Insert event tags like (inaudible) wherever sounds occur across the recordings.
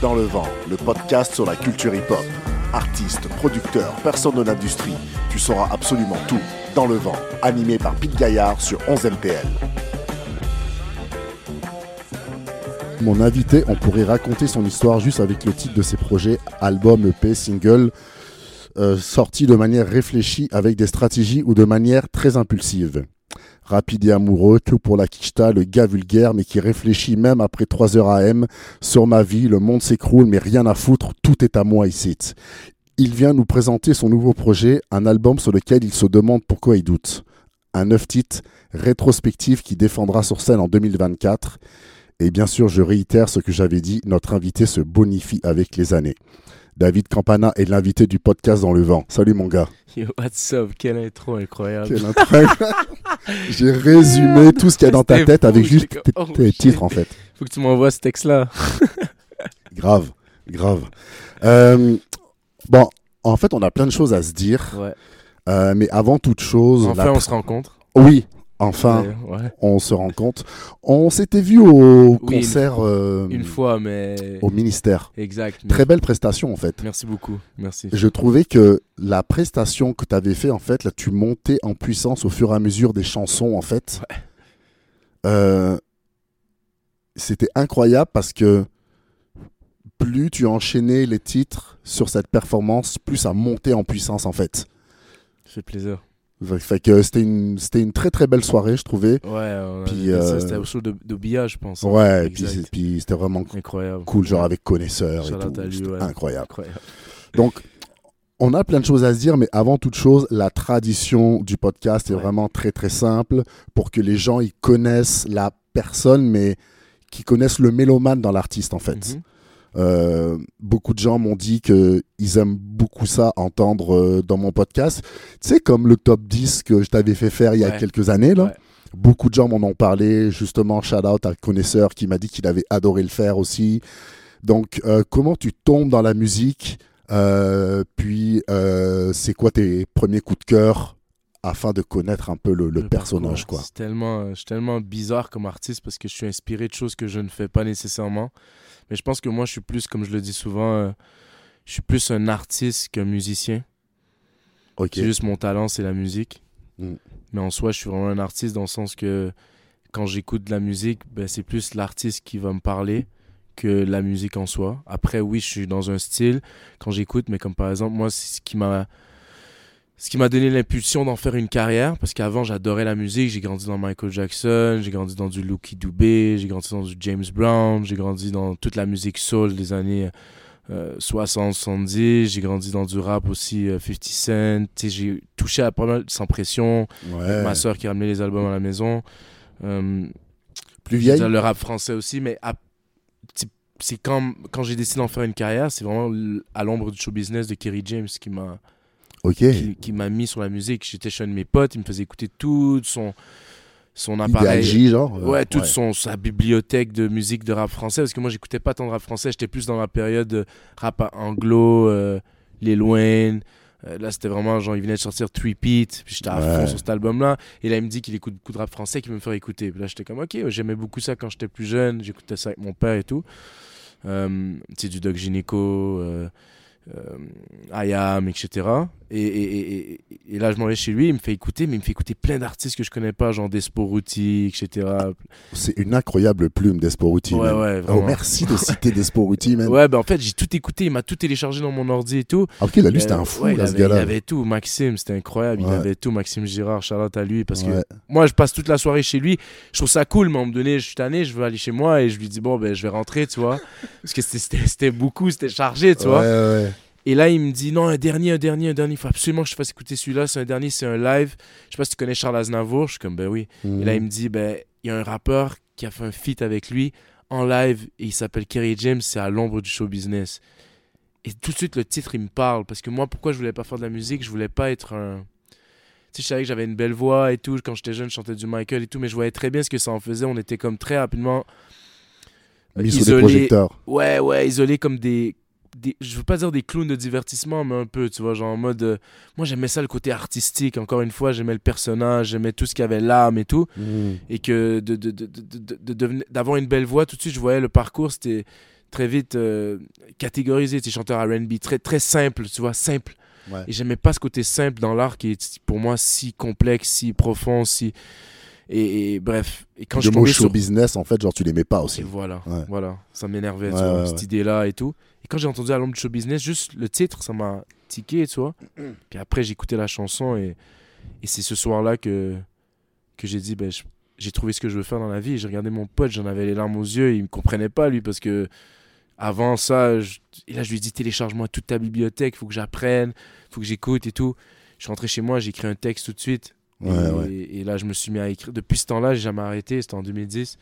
Dans le vent, le podcast sur la culture hip-hop. Artistes, producteurs, personnes de l'industrie, tu sauras absolument tout. Dans le vent, animé par Pete Gaillard sur 11 MPL. Mon invité, on pourrait raconter son histoire juste avec le titre de ses projets, album, EP, single, euh, sortis de manière réfléchie avec des stratégies ou de manière très impulsive. Rapide et amoureux, tout pour la Kichta, le gars vulgaire, mais qui réfléchit même après 3 heures AM. Sur ma vie, le monde s'écroule, mais rien à foutre, tout est à moi ici. Il vient nous présenter son nouveau projet, un album sur lequel il se demande pourquoi il doute. Un neuf titre rétrospectif qui défendra sur scène en 2024. Et bien sûr, je réitère ce que j'avais dit, notre invité se bonifie avec les années. David Campana est l'invité du podcast dans le vent. Salut mon gars. Yo, what's up? Quelle intro incroyable. Quelle intro. J'ai résumé tout ce qu'il y a dans ta tête avec juste tes, oh, titres en fait. Faut que tu m'envoies ce texte-là. (laughs) Grave, grave. Euh, bon, en fait, on a plein de choses à se dire, Ouais. euh, mais avant toute chose, Enfin, la- on se rencontre. oui, enfin, Ouais, ouais. on se rend compte. On s'était vu au Oui, une concert euh, Une fois, mais. au ministère. Exact. Très belle prestation en fait. Merci beaucoup. Merci. Je trouvais que la prestation que tu avais fait, en fait, là, tu montais en puissance au fur et à mesure des chansons, en fait. Euh, C'était incroyable parce que plus tu enchaînais les titres sur cette performance, plus ça montait en puissance, en fait. Ça fait plaisir. Fait que c'était une, c'était une très très belle soirée, je trouvais. Ouais, Puis, euh, c'était au show de, de Bia, je pense. Ouais, et puis, c'était vraiment Incroyable. cool, genre avec connaisseurs et tout. lui, ouais. incroyable. Incroyable. Donc, on a plein de choses à se dire, mais avant toute chose, la tradition du podcast est Ouais. vraiment très très simple pour que les gens ils connaissent la personne, mais qui connaissent le mélomane dans l'artiste en fait. Mhm. Euh, beaucoup de gens m'ont dit que ils aiment beaucoup ça entendre euh, dans mon podcast. Tu sais, comme le top 10 que je t'avais fait faire il y a Ouais. quelques années là. Ouais. Beaucoup de gens m'en ont parlé, justement, shout out à connaisseur qui m'a dit qu'il avait adoré le faire aussi. Donc, euh, comment tu tombes dans la musique Euh, Puis, euh, c'est quoi tes premiers coups de cœur afin de connaître un peu le, le Le personnage, parcours. quoi C'est tellement, euh, je suis tellement bizarre comme artiste parce que je suis inspiré de choses que je ne fais pas nécessairement. Mais je pense que moi, je suis plus, comme je le dis souvent, euh, je suis plus un artiste qu'un musicien. Ok. C'est juste mon talent, c'est la musique. Mm. Mais en soi, je suis vraiment un artiste dans le sens que quand j'écoute de la musique, ben, c'est plus l'artiste qui va me parler que la musique en soi. Après, oui, je suis dans un style quand j'écoute, mais comme par exemple, moi, ce qui m'a ce qui m'a donné l'impulsion d'en faire une carrière, parce qu'avant j'adorais la musique, j'ai grandi dans Michael Jackson, j'ai grandi dans du Lucky Dubé, j'ai grandi dans du James Brown, j'ai grandi dans toute la musique soul des années euh, 60, 70, j'ai grandi dans du rap aussi, euh, 50 Cent, tu sais, j'ai touché à pas mal sans pression, Ouais. ma soeur qui ramenait les albums à la maison. Euh, Plus vieille? le rap français aussi, mais à- c'est- quand, quand j'ai décidé d'en faire une carrière, c'est vraiment à l'ombre du show business de Kerry James qui m'a Ok. qui, qui m'a mis sur la musique. J'étais chez un de mes potes, il me faisait écouter tout son, son appareil. J, genre euh, Ouais, toute Son, sa bibliothèque de musique de rap français, parce que moi j'écoutais pas tant de rap français, j'étais plus dans la période de rap anglo, euh, Lil Wayne. Euh, là, c'était vraiment genre, il venait de sortir Three Pete, puis j'étais à Ouais. fond sur cet album-là. Et là, il me dit qu'il écoute beaucoup de rap français, qu'il veut me faire écouter. Puis là, j'étais comme, ok, j'aimais beaucoup ça quand j'étais plus jeune, j'écoutais ça avec mon père et tout. Euh, tu sais, du Doc Gynéco, euh, euh, IAM, etc. Et, et, et, et- et là, je m'en vais chez lui, il me fait écouter, mais il me fait écouter plein d'artistes que je connais pas, genre Desporuti, etc. C'est une incroyable plume d'Esporuti. Ouais, ouais, Oh, merci de (laughs) citer Desporuti, man. Ouais, ben en fait, j'ai tout écouté, il m'a tout téléchargé dans mon ordi et tout. Ah, ok, là, lui, c'était un fou, ouais, il là, ce avait, il gars-là. avait tout, Maxime, c'était incroyable, il avait tout, Maxime Girard, Charlotte à lui, parce que moi, je passe toute la soirée chez lui, je trouve ça cool, mais à un moment donné, je suis tanné, je veux aller chez moi, et je lui dis, bon, ben, je vais rentrer, tu vois, (laughs) parce que c'était- beaucoup, c'était chargé, tu vois. Ouais, ouais. Et là, il me dit non, un dernier, un dernier, un dernier. Il faut absolument que je fasse écouter celui-là. C'est un dernier, c'est un live. Je sais pas si tu connais Charles Aznavour. Je suis comme ben oui. Mhm. Et là, il me dit ben il y a un rappeur qui a fait un feat avec lui en live et il s'appelle Kerry James. C'est à l'ombre du show business. Et tout de suite, le titre, il me parle parce que moi, pourquoi je voulais pas faire de la musique? Je voulais pas être un. Tu sais, je savais que j'avais une belle voix et tout. Quand j'étais jeune, je chantais du Michael et tout, mais je voyais très bien ce que ça en faisait. On était comme très rapidement Mis sous des isolés. projecteurs. Ouais, ouais, isolés comme des, des- Je veux pas dire des clowns de divertissement, mais un peu, tu vois, genre en mode. euh, moi, j'aimais ça le côté artistique. Encore une fois, j'aimais le personnage, j'aimais tout ce qui avait l'âme et tout. Mhm. Et que de, de, de, de- de- d'avoir une belle voix, tout de suite, je voyais le parcours, c'était. très vite euh, catégorisé, tu chanteur R&B, très, très simple, tu vois, simple. Ouais. Et j'aimais pas ce côté simple dans l'art qui est pour moi si complexe, si profond, si... Et, et bref, et quand je le suis mot show sur... business, en fait, genre, tu l'aimais pas aussi. Et voilà, Ouais. voilà, ça m'énervait, Ouais, ouais, cette idée-là et tout. Et quand j'ai entendu Alombre du show business, juste le titre, ça m'a tiqué, tu vois. (clears throat) Puis après, écouté la chanson et, et c'est ce soir-là que, que j'ai dit, ben, je- j'ai trouvé ce que je veux faire dans la vie. J'ai regardé mon pote, j'en avais les larmes aux yeux, il me comprenait pas, lui, parce que avant ça, je- et là, je lui ai dit, télécharge-moi toute ta bibliothèque, faut que j'apprenne, faut que j'écoute et tout. Je suis rentré chez moi, j'ai écrit un texte tout de suite. Ouais, et, ouais. et là, je me suis mis à écrire. Depuis ce temps-là, j'ai jamais arrêté. C'était en 2010.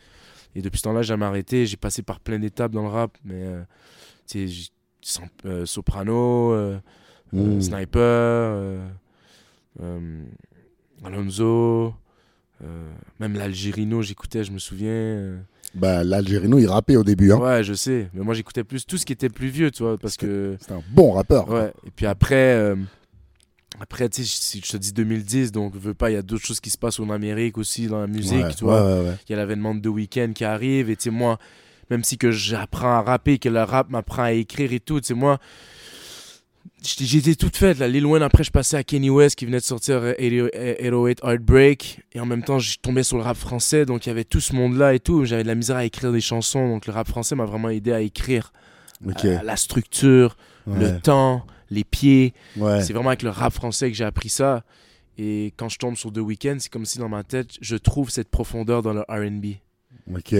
Et depuis ce temps-là, j'ai jamais arrêté. J'ai passé par plein d'étapes dans le rap. Mais, euh, tu sais, euh, soprano, euh, sniper, Alonso, même l'Algérino, j'écoutais, je me souviens. euh. Bah, l'Algérino, il rappait au début. Hein. Ouais, je sais. Mais moi, j'écoutais plus tout ce qui était plus vieux, tu vois. Parce que. C'est un bon rappeur. Ouais. Et puis après, euh, après tu sais, si je te dis 2010, donc veux pas, il y a d'autres choses qui se passent en Amérique aussi dans la musique, Ouais, tu vois. ouais, ouais, ouais. Il y a l'avènement de The Weeknd qui arrive, et tu sais, moi, même si que j'apprends à rapper, que le rap m'apprend à écrire et tout, tu sais, moi, j'étais toute faite, là. Lil Wayne, après, je passais à Kenny West qui venait de sortir euh, 80 808 Heartbreak, et en même temps, je tombais sur le rap français, donc il y avait tout ce monde-là et tout. J'avais de la misère à écrire des chansons, donc le rap français m'a vraiment aidé à écrire euh, la structure, le temps, les pieds. Ouais. C'est vraiment avec le rap français que j'ai appris ça. Et quand je tombe sur The Weeknd, c'est comme si dans ma tête, je trouve cette profondeur dans le RB.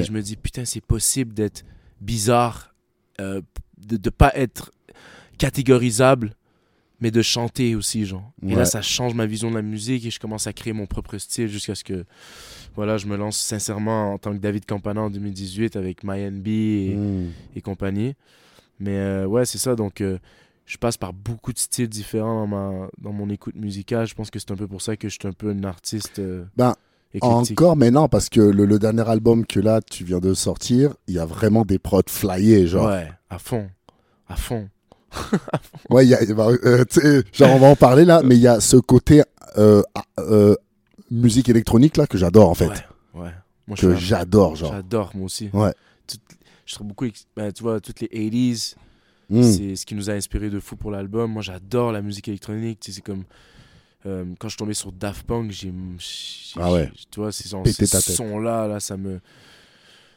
Et je me dis, putain, c'est possible d'être bizarre, euh, de ne pas être catégorisable, mais de chanter aussi, genre. Et là, ça change ma vision de la musique et je commence à créer mon propre style jusqu'à ce que, voilà, je me lance sincèrement en tant que David Campana en 2018 avec MyNB et, Mm. et compagnie. Mais euh, ouais, c'est ça. Donc, euh, je passe par beaucoup de styles différents dans, ma, dans mon écoute musicale. Je pense que c'est un peu pour ça que je suis un peu une artiste euh, Ben, éclectique. Encore, mais non, parce que le, le dernier album que là, tu viens de sortir, il y a vraiment des prods flyés, genre. Ouais, à fond. À fond. (laughs) Ouais, il y a, bah, euh, genre, on va en parler là, mais il y a ce côté euh, euh, musique électronique là que j'adore en fait. Ouais, ouais. Moi, Que un- j'adore, genre. J'adore, moi aussi. Ouais. Je trouve beaucoup, ben, tu vois, toutes les 80s, Mm. c'est ce qui nous a inspiré de fou pour l'album. Moi, j'adore la musique électronique. C'est comme. euh, quand je tombé sur Daft Punk, j'ai. Ah ouais. Tu vois, ces, ces sons-là, là, ça me.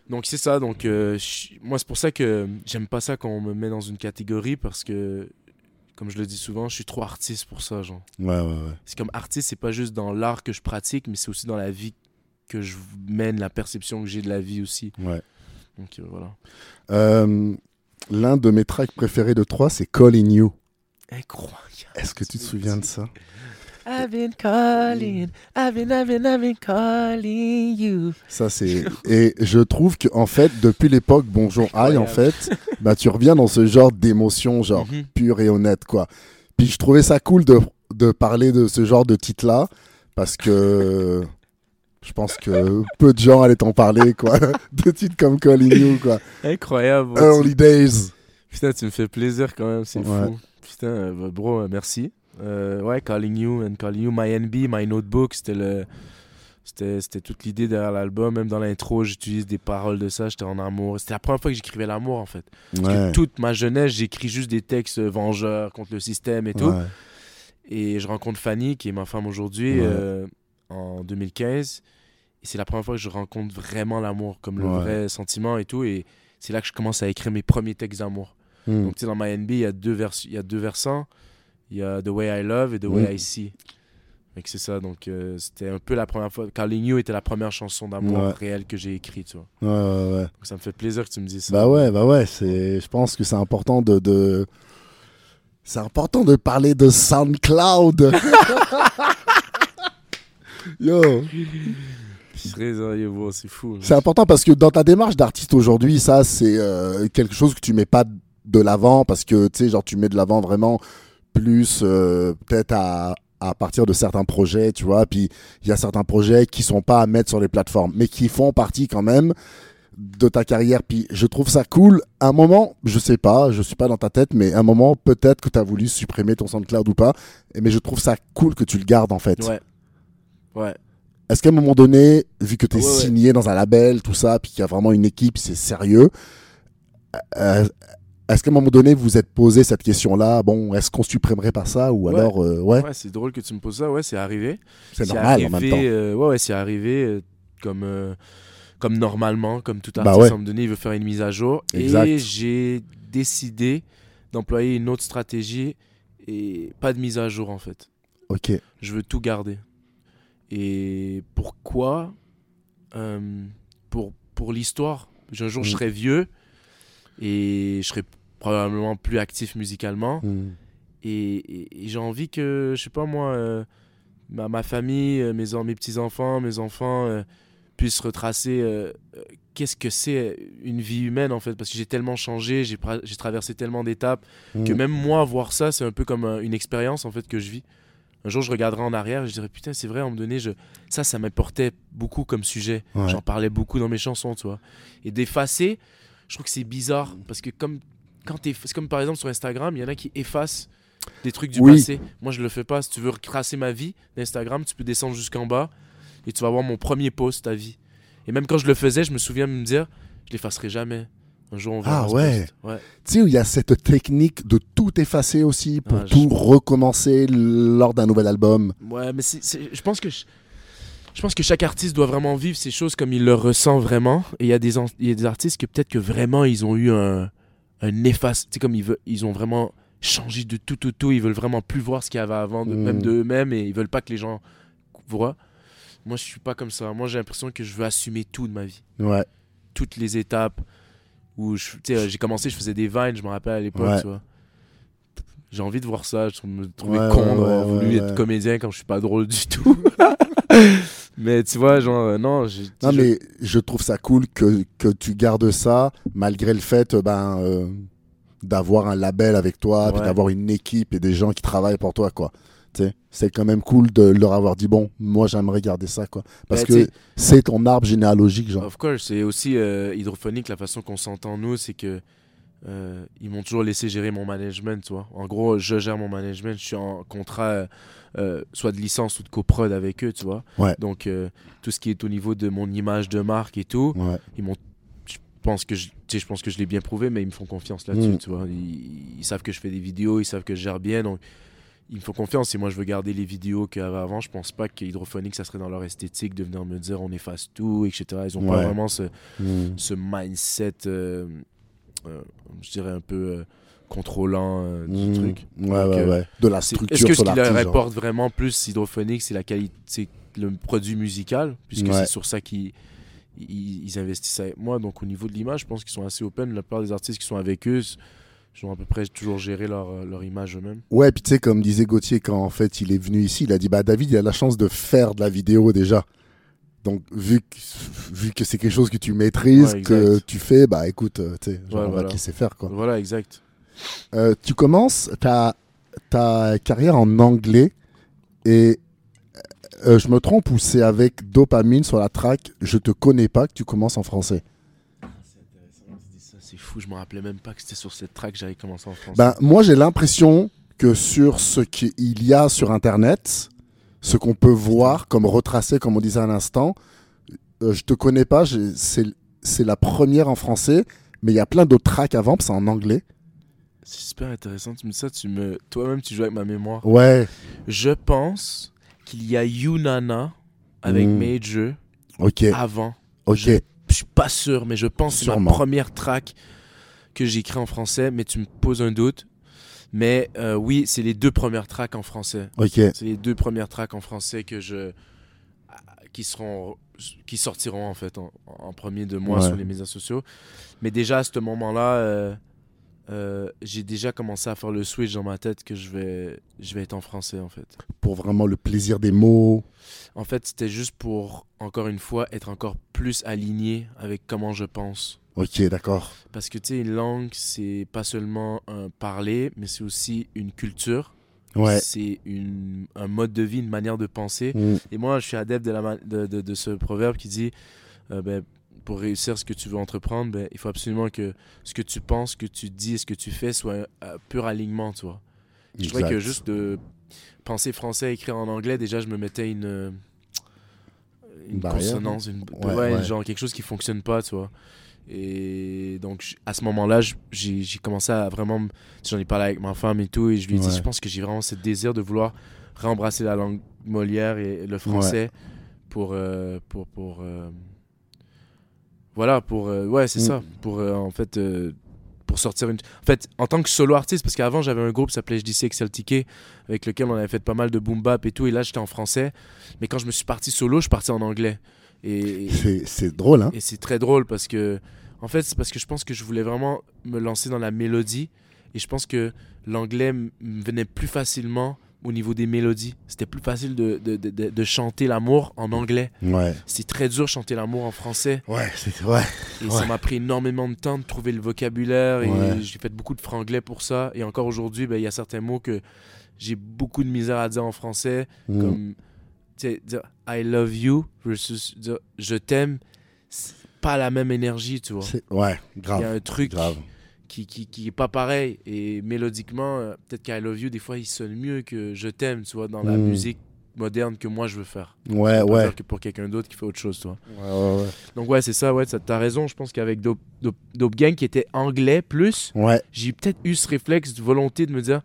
Donc, c'est ça. Donc, euh, moi, c'est pour ça que j'aime pas ça quand on me met dans une catégorie parce que, comme je le dis souvent, je suis trop artiste pour ça, genre. Ouais, ouais, ouais. C'est comme artiste, c'est pas juste dans l'art que je pratique, mais c'est aussi dans la vie que je mène, la perception que j'ai de la vie aussi. ouais. Donc, euh, voilà. Euh, L'un de mes tracks préférés de 3, c'est Calling You. Incroyable. Est-ce que tu te souviens de ça? I've been calling, I've been, I've been, I've been calling you. Ça, c'est. Et je trouve que en fait, depuis l'époque Bonjour Aïe, en fait, bah, tu reviens dans ce genre d'émotion, genre Mhm. pure et honnête, quoi. Puis je trouvais ça cool de, de parler de ce genre de titre-là, parce que je pense que peu de gens allaient t'en parler, quoi. (laughs) de titres comme Calling You, quoi. Incroyable. Early Days. Putain, tu me fais plaisir quand même, c'est Ouais. fou. Putain, euh, bro, euh, merci. Euh, ouais, Calling You and Calling You, My NB, My Notebook, c'était le. C'était, toute l'idée derrière l'album. Même dans l'intro, j'utilise des paroles de ça. J'étais en amour. C'était la première fois que j'écrivais l'amour, en fait. Parce Ouais. que toute ma jeunesse, j'écris juste des textes vengeurs contre le système et tout. Ouais. Et je rencontre Fanny, qui est ma femme aujourd'hui, Ouais. euh, en 2015. Et c'est la première fois que je rencontre vraiment l'amour, comme le Ouais. vrai sentiment et tout. Et c'est là que je commence à écrire mes premiers textes d'amour. Hmm. Donc, tu sais, dans My NB, il y, a deux vers- il y a deux versants. Il y a The Way I Love et The Way Mm. I See. Que c'est ça. Donc, euh, c'était un peu la première fois. Calling You était la première chanson d'amour Ouais. réelle que j'ai écrite. Tu vois. Ouais, ouais, ouais. Donc, ça me fait plaisir que tu me dises ça. Bah ouais, bah ouais, c'est, je pense que c'est important de, de... c'est important de parler de SoundCloud. (laughs) Yo, c'est fou. c'est important parce que dans ta démarche d'artiste aujourd'hui, ça c'est euh, quelque chose que tu mets pas de l'avant parce que tu sais genre tu mets de l'avant vraiment plus euh, peut-être à à partir de certains projets, tu vois, puis il y a certains projets qui sont pas à mettre sur les plateformes, mais qui font partie quand même de ta carrière. Puis je trouve ça cool. À un moment, je sais pas, je suis pas dans ta tête, mais à un moment, peut-être que tu as voulu supprimer ton SoundCloud ou pas. Mais je trouve ça cool que tu le gardes en fait. Ouais. Ouais. Est-ce qu'à un moment donné, vu que tu es Ouais, ouais. signé dans un label, tout ça, puis qu'il y a vraiment une équipe, c'est sérieux, euh, est-ce qu'à un moment donné, vous vous êtes posé cette question-là Bon, est-ce qu'on supprimerait pas ça Ou Ouais. alors, euh, ouais, Ouais, c'est drôle que tu me poses ça. Ouais, c'est arrivé. c'est normal en même temps. euh, ouais, ouais, c'est arrivé euh, comme, euh, comme normalement, comme tout Bah artiste, ouais. à un moment donné, il veut faire une mise à jour. Exact. Et j'ai décidé d'employer une autre stratégie et pas de mise à jour, en fait. Ok. Je veux tout garder. Et pourquoi Euh, Pour, pour l'histoire. Un jour, je Mm. serai vieux et je serai probablement plus actif musicalement. Hmm. Et, et- et j'ai envie que, je sais pas moi, euh, ma, ma famille, euh, mes, mes petits-enfants, mes enfants euh, puissent retracer qu'est-ce que c'est une vie humaine en fait. Parce que j'ai tellement changé, j'ai traversé tellement d'étapes que Hmm. même moi, voir ça, c'est un peu comme un- une expérience en fait que je vis. Un jour, je regarderai en arrière et je dirais putain, c'est vrai, à un moment donné, je... ça, ça m'importait beaucoup comme sujet. Ouais. J'en parlais beaucoup dans mes chansons, tu vois. Et d'effacer, je trouve que c'est bizarre parce que comme quand c'est comme par exemple sur Instagram, il y en a qui effacent des trucs du Oui. passé. Moi, je le fais pas. Si tu veux retracer ma vie d'Instagram, tu peux descendre jusqu'en bas et tu vas voir mon premier post ta vie. Et même quand je le faisais, je me souviens de me dire, je l'effacerai jamais. Un jour, on verra Ah ouais. Tu sais, il y a cette technique de tout effacer aussi pour Ah, je- tout recommencer lors d'un nouvel album? Ouais, mais c'est, c'est- je pense que je, je pense que chaque artiste doit vraiment vivre ces choses comme il le ressent vraiment. Et il y a des, y a des artistes que peut-être que vraiment ils ont eu un, un efface, tu sais comme ils veulent, ils ont vraiment changé de tout tout tout. Ils veulent vraiment plus voir ce qu'il y avait avant, de, même de eux-mêmes, et ils veulent pas que les gens voient. Moi, je suis pas comme ça. Moi, j'ai l'impression que je veux assumer tout de ma vie, Ouais. toutes les étapes. Où j'ai commencé, je faisais des vines, je me rappelle à l'époque, Ouais. tu vois. J'ai envie de voir ça. Je me trouvais Ouais, con ouais, d'avoir voulu être comédien quand je suis pas drôle du tout. (laughs) mais tu vois, genre, euh, non. Non, je- mais je trouve ça cool que, que tu gardes ça, malgré le fait euh, ben, euh, d'avoir un label avec toi, puis d'avoir une équipe et des gens qui travaillent pour toi, quoi. C'est quand même cool de leur avoir dit, bon, moi j'aimerais garder ça, quoi. Parce Ben, que c'est ton arbre généalogique, genre. Of course, c'est aussi euh, hydrophonique la façon qu'on s'entend nous, c'est que euh, ils m'ont toujours laissé gérer mon management, tu vois. En gros, je gère mon management, je suis en contrat euh, soit de licence ou de coprod avec eux, tu vois. Ouais. Donc euh, tout ce qui est au niveau de mon image de marque et tout, Ouais. ils m'ont je pense que je, je pense que je l'ai bien prouvé mais ils me font confiance là-dessus, Mm. tu vois. Ils, ils savent que je fais des vidéos, ils savent que je gère bien donc ils me font confiance et moi je veux garder les vidéos qu'il y avait avant. Je pense pas qu'Hydrophonique ça serait dans leur esthétique de venir me dire on efface tout, etc. Ils ont pas vraiment ce, Hmm. ce mindset, euh, euh, je dirais un peu euh, contrôlant du Hmm. truc. Ouais, Donc, ouais, ouais. De la structure Est-ce que ce qui leur apporte vraiment plus hydrophonique, c'est la qualité, le produit musical, puisque Ouais. c'est sur ça qu'ils ils, ils investissent avec moi. Donc au niveau de l'image, je pense qu'ils sont assez open. La plupart des artistes qui sont avec eux, ils ont à peu près toujours géré leur, euh, leur image eux-mêmes. Ouais, puis tu sais, comme disait Gauthier, quand en fait il est venu ici, il a dit bah David, il a la chance de faire de la vidéo déjà. Donc, vu que, vu que c'est quelque chose que tu maîtrises, Ouais, que tu fais, bah écoute, euh, tu sais, genre, Ouais, on va te laisser faire quoi. Voilà, exact. Euh, tu commences ta, ta carrière en anglais et euh, je me trompe ou c'est avec Dopamine sur la track Je te connais pas que tu commences en français C'est intéressant, tu dis ça, c'est fou. Je me rappelais même pas que c'était sur cette track que j'avais commencé en France. Ben, moi, j'ai l'impression que sur ce qu'il y a sur Internet, ce qu'on peut voir comme retracé, comme on disait à l'instant, euh, je te connais pas, c'est la première en français, mais il y a plein d'autres tracks avant, c'est en anglais. c'est super intéressant. Tu me dis ça, tu me... toi-même, tu joues avec ma mémoire. Ouais, Je pense qu'il y a Yunana avec Mm. Major avant. ok. Je, je suis pas sûr, mais je pense que c'est ma première track que j'écris en français, mais tu me poses un doute. Mais euh, oui, c'est les deux premières tracks en français. Ok, C'est les deux premières tracks en français que je qui seront qui sortiront en fait en, en premier de moi Ouais. sur les médias sociaux. Mais déjà à ce moment-là, euh, euh, j'ai déjà commencé à faire le switch dans ma tête que je vais je vais être en français en fait. pour vraiment le plaisir des mots. En fait, c'était juste pour encore une fois être encore plus aligné avec comment je pense. Ok, d'accord. Parce que tu sais, une langue, c'est pas seulement un parler, mais c'est aussi une culture. Ouais. C'est un mode de vie, une manière de penser. Mm. Et moi, je suis adepte de, la, de, de- de ce proverbe qui dit euh, ben, pour réussir ce que tu veux entreprendre, ben, il faut absolument que ce que tu penses, ce que tu dis ce que tu fais soit un pur alignement, tu vois. Je trouvais que juste de penser français, écrire en anglais, déjà, je me mettais une, une consonance, une, ouais, ouais. genre quelque chose qui fonctionne pas, tu vois. Et donc, à ce moment-là, j'ai commencé à vraiment. J'en ai parlé avec ma femme et tout, et je lui ai dit, Ouais. je pense que j'ai vraiment ce désir de vouloir réembrasser la langue Molière et le français pour. euh, pour, pour euh, voilà, pour. euh, ouais, c'est Mm. ça. Pour, en fait. pour sortir une. En fait, en tant que solo artiste, parce qu'avant j'avais un groupe qui s'appelait JDC Excel Ticket, avec lequel on avait fait pas mal de boom bap et tout, et là j'étais en français. Mais quand je me suis parti solo, je parti en anglais. Et, C'est drôle, hein et c'est très drôle parce que, en fait, c'est parce que je pense que je voulais vraiment me lancer dans la mélodie. Et je pense que l'anglais me venait plus facilement au niveau des mélodies. C'était plus facile de, de, de, chanter l'amour en anglais. Ouais. C'est très dur de chanter l'amour en français. Ouais, c'est ouais. Et ça m'a pris énormément de temps de trouver le vocabulaire. Et Ouais. j'ai fait beaucoup de franglais pour ça. Et encore aujourd'hui, ben, il y a certains mots que j'ai beaucoup de misère à dire en français. Mm. Comme dire I love you versus dire je t'aime. C'est pas la même énergie, tu vois. C'est- Ouais, Il y a grave. un truc Grave. qui, qui, qui est pas pareil. Et mélodiquement, euh, peut-être qu'I love you, des fois, il sonne mieux que je t'aime, tu vois, dans la Mm. musique moderne que moi je veux faire. Ouais, ouais. que pour quelqu'un d'autre qui fait autre chose, tu vois. Ouais, ouais, ouais. Donc ouais, c'est ça, ouais, t'as raison. Je pense qu'avec Dope, Dope, Dope Gang qui était anglais plus, Ouais. j'ai peut-être eu ce réflexe de volonté de me dire,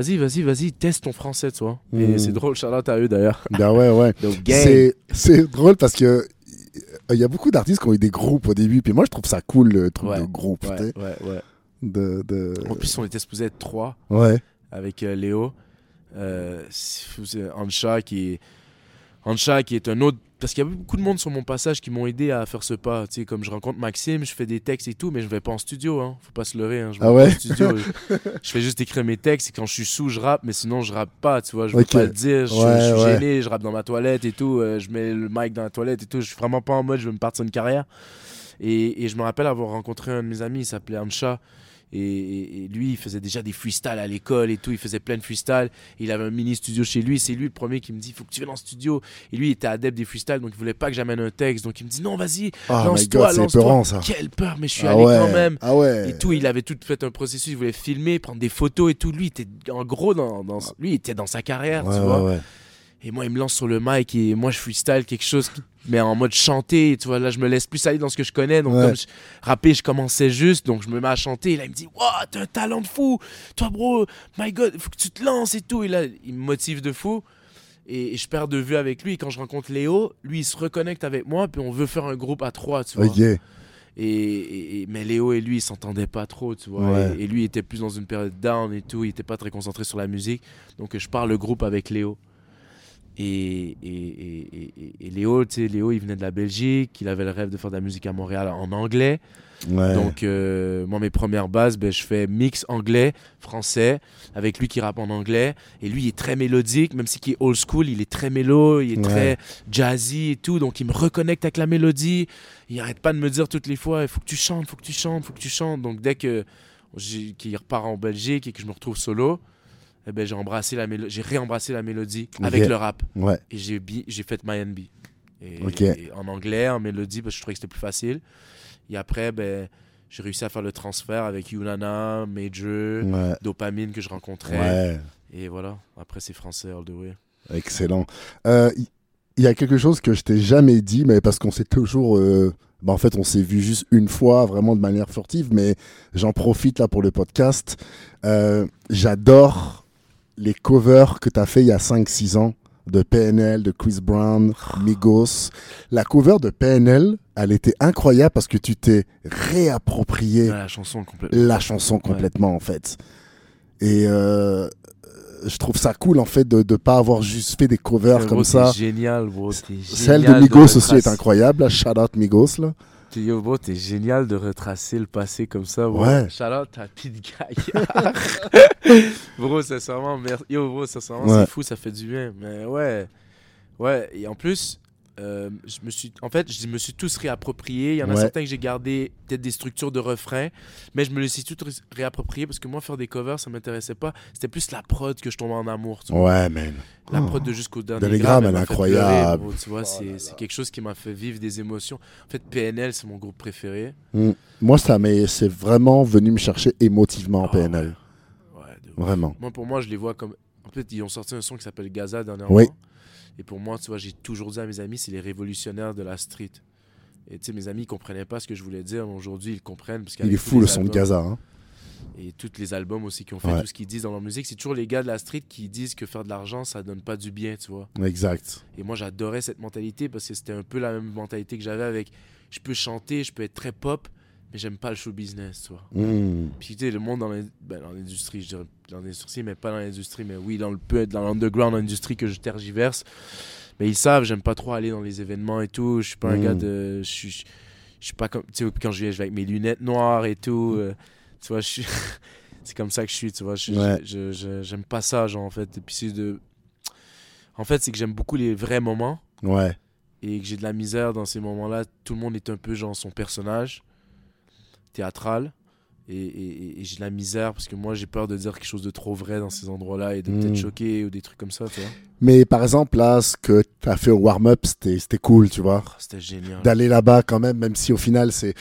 vas-y, vas-y, vas-y, teste ton français, tu vois. Et Mm. c'est drôle, Charlotte à eux d'ailleurs. (laughs) Bah ouais, ouais. C'est c'est drôle parce que euh, il y a beaucoup d'artistes qui ont eu des groupes au début, puis moi je trouve ça cool le truc Ouais, de groupe, Ouais, ouais, ouais. de, de... En plus, on était supposé être trois ouais, avec euh, Léo. Euh, qui est Ansha qui est un autre parce qu'il y a beaucoup de monde sur mon passage qui m'ont aidé à faire ce pas. Tu sais, comme je rencontre Maxime, je fais des textes et tout, mais je vais pas en studio. Hein. Faut pas se leurrer. Hein. Je vais Ah pas ouais? en studio. (laughs) je fais juste écrire mes textes et quand je suis sous, je rappe, mais sinon je rappe pas. Tu vois, je veux Ok. pas le dire. Je, Ouais, je suis ouais. gêné. Je rappe dans ma toilette et tout. euh, je mets le mic dans la toilette et tout. Je suis vraiment pas en mode je veux me partir une carrière. Et, et je me rappelle avoir rencontré un de mes amis, il s'appelait Ansha. Et, lui, il faisait déjà des freestyles à l'école et tout. Il faisait plein de freestyles. Il avait un mini studio chez lui. C'est lui le premier qui me dit faut que tu viennes en studio. Et lui, il était adepte des freestyles, donc il voulait pas que j'amène un texte. Donc il me dit non, vas-y, Ah my lance-toi, lance-toi. Quelle peur, mais je suis Ah allé ouais, quand même. ah ouais. Et tout, il avait tout fait un processus. Il voulait filmer, prendre des photos et tout. Lui, il était en gros dans, dans- lui, il était dans sa carrière, Ouais, tu ouais, vois. Et moi, il me lance sur le mic et moi, je freestyle quelque chose, mais en mode chanter. Tu vois, là, je me laisse plus aller dans ce que je connais. Donc, Ouais. comme je, rapper, je commençais juste. Donc, je me mets à chanter. Et là, il me dit Wow, t'as un talent de fou. Toi, bro, my god, faut que tu te lances et tout. Et là, il me motive de fou. Et, et je perds de vue avec lui. Et quand je rencontre Léo, lui, il se reconnecte avec moi. Puis on veut faire un groupe à trois, tu vois. Et, et- et- mais Léo et lui, ils s'entendaient pas trop, tu vois. Ouais. Et, et lui, il était plus dans une période down et tout. Il était pas très concentré sur la musique. Donc, je pars le groupe avec Léo. Et, et, et, et- et Léo, tu sais, Léo, il venait de la Belgique. Il avait le rêve de faire de la musique à Montréal en anglais. Ouais. Donc, euh, moi, mes premières bases, ben, je fais mix anglais, français, avec lui qui rappe en anglais. Et lui, il est très mélodique, même si il est old school, il est très mélo, il est Ouais. très jazzy et tout. Donc, il me reconnecte avec la mélodie. Il arrête pas de me dire toutes les fois, il faut que tu chantes, faut que tu chantes, faut que tu chantes. Donc, dès que qu'il repart en Belgique et que je me retrouve solo, eh ben, j'ai embrassé la j'ai réembrassé la mélodie avec le rap. Ouais. Et j'ai bi- j'ai fait My NB. Et, en anglais, en mélodie, parce que je trouvais que c'était plus facile. Et après, ben, j'ai réussi à faire le transfert avec Yunana, Major, Ouais. Dopamine que je rencontrais. Ouais. Et voilà, après c'est français all the way. Excellent. Euh, Il il y, a quelque chose que je t'ai jamais dit, mais parce qu'on s'est toujours. euh, bah, en fait, on s'est vu juste une fois, vraiment de manière furtive, mais j'en profite là pour le podcast. Euh, J'adore les covers que tu as fait il y a 5-6 ans de PNL, de Chris Brown, Migos. La cover de PNL, elle était incroyable parce que tu t'es réapproprié Ah, la chanson complètement. la chanson complètement en fait. Et euh, je trouve ça cool en fait de ne pas avoir juste fait des covers comme ça. génial, bro. Celle de Migos aussi retracer- est incroyable. Shout out Migos là. T'es- Yo, bro, t'es génial de retracer le passé comme ça, bro. Ouais. Shout out à Pete Gaillard. (laughs) bro, sincèrement, merci. Yo, bro, sincèrement, Ouais. c'est fou, ça fait du bien. Mais ouais. Ouais, et en plus, euh, je me suis, en fait, je me suis tous réapproprié. Il y en a certains que j'ai gardé peut-être des structures de refrain, mais je me les suis tous ré- réappropriés parce que moi, faire des covers, ça m'intéressait pas. C'était plus la prod que je tombais en amour. Tu vois. Ouais, man. La prod de jusqu'au dernier Telegram, gramme, elle est incroyable. pleurer, tu vois, Oh c'est là c'est quelque chose qui m'a fait vivre des émotions. En fait, PNL, c'est mon groupe préféré. Moi, ça m'est, c'est vraiment venu me chercher émotivement en Ah PNL. Ouais, de. Vraiment. Moi, pour moi, je les vois comme. En fait, ils ont sorti un son qui s'appelle Gaza dernièrement. Oui. Et pour moi, tu vois, j'ai toujours dit à mes amis, c'est les révolutionnaires de la street. Et tu sais, mes amis, ils comprenaient pas ce que je voulais dire. mais Aujourd'hui, ils comprennent. Parce Il est fou le son de albums- Gaza. Hein. Et tous les albums aussi qui ont fait Ouais. tout ce qu'ils disent dans leur musique. C'est toujours les gars de la street qui disent que faire de l'argent, ça donne pas du bien, tu vois. Exact. Et moi, j'adorais cette mentalité parce que c'était un peu la même mentalité que j'avais avec je peux chanter, je peux être très pop, mais j'aime pas le show business, tu vois. Hmm. Puis tu sais, le monde dans ben, dans l'industrie, je dirais dans l'industrie, mais pas dans l'industrie, mais oui, dans le peu dans l'underground industrie que je tergiverse. Mais ils savent, j'aime pas trop aller dans les événements et tout. Je suis pas un Mm. gars de. Je suis, je suis pas comme. Tu sais, quand je viens, je vais avec mes lunettes noires et tout. euh, tu vois, je suis. (laughs) c'est comme ça que je suis, tu vois. Je- Ouais. je- je- J'aime pas ça, genre, en fait. Et puis c'est de. En fait, c'est que j'aime beaucoup les vrais moments Ouais. et que j'ai de la misère dans ces moments-là. Tout le monde est un peu genre son personnage théâtral. Et, et- et j'ai de la misère parce que moi j'ai peur de dire quelque chose de trop vrai dans ces endroits-là et de peut-être choquer ou des trucs comme ça, tu vois. Mais par exemple, là, ce que tu as fait au warm-up, c'était cool, tu vois. Oh, C'était génial. D'aller là-bas quand même, même si au final, c'est.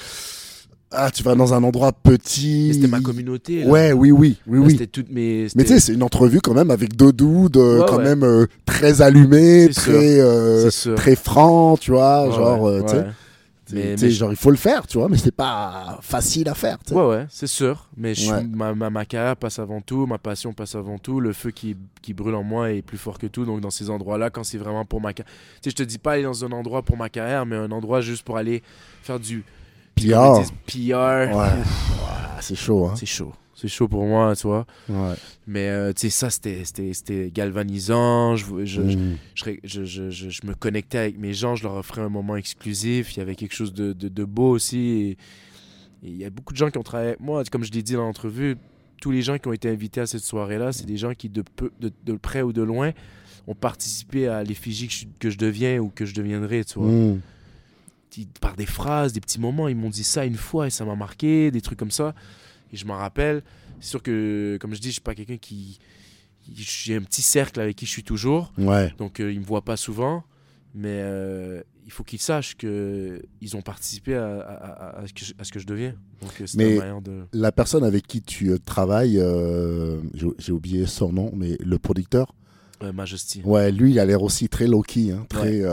Ah, tu vas dans un endroit petit. C'était ma communauté. là. Ouais, oui, oui, oui, Là, oui. C'était toutes mes. Mais tu sais, c'est une entrevue quand même avec deux dudes Ouais, quand ouais. même euh, très allumés, C'est très, euh, très francs, tu vois. Genre, euh, tu sais, ouais. Mais- genre, il faut le faire, tu vois, mais c'est pas facile à faire. tu sais. Ouais, ouais, c'est sûr. Mais je suis- Ouais. ma, ma, ma carrière passe avant tout, ma passion passe avant tout. Le feu qui, qui brûle en moi est plus fort que tout. Donc, dans ces endroits-là, quand c'est vraiment pour ma carrière. Tu sais, je te dis pas aller dans un endroit pour ma carrière, mais un endroit juste pour aller faire du. PR. PR. Ouais. C'est chaud, hein. C'est chaud. C'est chaud pour moi, tu vois. Ouais. Mais euh, tu sais, ça, c'était- galvanisant. Je, je, je, Mm. je, je, je- je- me connectais avec mes gens, je leur offrais un moment exclusif. Il y avait quelque chose de, de, de beau aussi. Et- il y a beaucoup de gens qui ont travaillé avec moi. Comme je l'ai dit dans l'entrevue, tous les gens qui ont été invités à cette soirée-là, c'est des gens qui, de, peu, de, de près ou de loin, ont participé à l'effigie que je, que je deviens ou que je deviendrai, tu vois. Mm. Par des phrases, des petits moments, ils m'ont dit ça une fois et ça m'a marqué, des trucs comme ça. Et je m'en rappelle. C'est sûr que, comme je dis, je suis pas quelqu'un qui... J'ai un petit cercle avec qui je suis toujours. Ouais. Donc, euh, ils me voient pas souvent, mais euh, il faut qu'ils sachent que ils ont participé à, à- à- à ce, que je, deviens. Donc, euh, Mais- de. La personne avec qui tu euh, travailles, euh, j'ai oublié son nom, mais le producteur, Majesty. ouais, lui, il a l'air aussi très low-key, hein, très.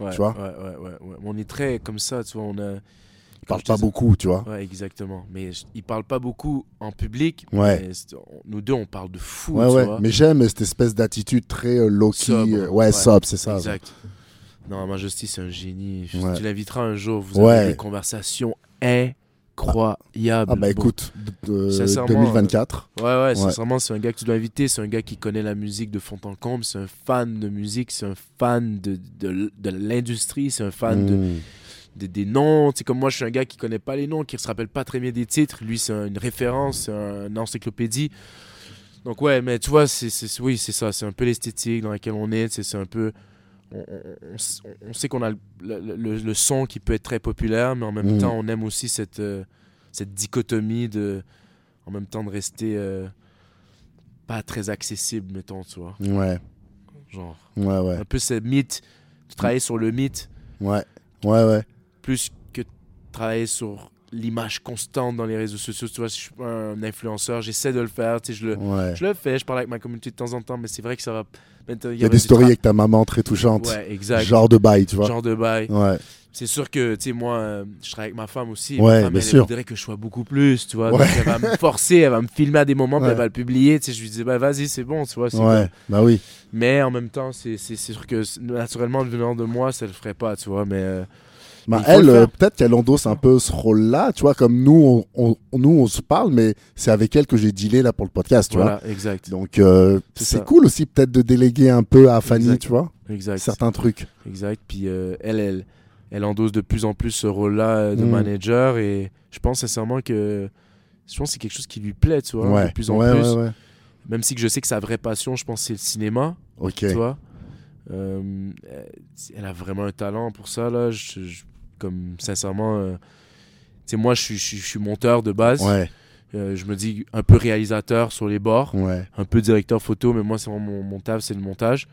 Ouais, tu vois? ouais, ouais, ouais, ouais. On est très comme ça, tu vois. On a. il parle pas beaucoup, tu vois. Ouais, exactement. Mais je- il parle pas beaucoup en public. Ouais. mais nous deux, on parle de fou. Ouais, tu ouais. vois. Mais j'aime cette espèce d'attitude très euh, low-key. Sobre. euh, ouais, Ouais. sobre, c'est ça. Exact. Non, Majesty, c'est un génie. Ouais. Tu l'inviteras un jour. Vous avez des conversations incroyables. Ah, bah écoute, de- Sincèrement, 2024. Ouais, ouais, Ouais. sincèrement, c'est un gars que tu dois inviter. C'est un gars qui connaît la musique de fond en comble. C'est un fan de musique. C'est un fan de, de, de l'industrie. C'est un fan de, Mm. de- des noms. Tu sais, comme moi, je suis un gars qui connaît pas les noms, qui se rappelle pas très bien des titres. Lui, c'est un- une référence, c'est un- une encyclopédie. Donc, ouais, mais tu vois, c'est, c'est- oui, c'est ça. C'est un peu l'esthétique dans laquelle on est. C'est, c'est un peu. On, on- on sait qu'on a le, le- le- le son qui peut être très populaire, mais en même Mm. temps, on aime aussi cette, euh, cette dichotomie de. En même temps, de rester. euh, pas très accessible, mettons, tu vois. Ouais, Genre, ouais, ouais. un peu ce mythe. Tu travailles sur le mythe Ouais, ouais, ouais. Plus que travailler sur l'image constante dans les réseaux sociaux. Tu vois, si je suis pas un influenceur, j'essaie de le faire. Tu sais, je le, ouais. je le fais, je parle avec ma communauté de temps en temps, mais c'est vrai que ça va. Il y a des stories avec ta maman très touchantes. Ouais, exact. Genre de bail, tu vois. Genre de bail. Ouais, C'est sûr que, tu sais, moi, euh, je travaille avec ma femme aussi. Ouais, ma femme, bien elle, sûr. voudrait que je sois beaucoup plus, tu vois. Ouais. Donc, elle va me forcer, elle va me filmer à des moments, puis elle va le publier. Tu sais, je lui dis, bah, vas-y, c'est bon, tu vois. ouais, bah oui. Mais en même temps, c'est sûr que naturellement, venant de moi, ça le ferait pas, tu vois. Mais euh, Bah, elle, le euh, peut-être qu'elle endosse un peu ce rôle-là, tu vois, comme nous, on, on- nous, on se parle, mais c'est avec elle que j'ai dealé là pour le podcast, tu voilà, exact. vois. Donc, euh, C'est cool aussi peut-être de déléguer un peu à Fanny, Exact. tu vois, Exact. certains trucs. Exact. Puis euh, elle, elle, elle endosse de plus en plus ce rôle-là de Mm. manager et je pense sincèrement que je pense que c'est quelque chose qui lui plaît, tu vois, ouais, de plus en ouais, plus. ouais. Même si que je sais que sa vraie passion, je pense, c'est le cinéma, Ok. tu vois. Euh, elle a vraiment un talent pour ça, là. Je- je- comme, sincèrement, euh, tu sais, moi, je suis, je suis- je suis monteur de base. Ouais, Euh, je me dis un peu réalisateur sur les bords, ouais. un peu directeur photo, mais moi, c'est vraiment mon, mon taf, c'est le montage.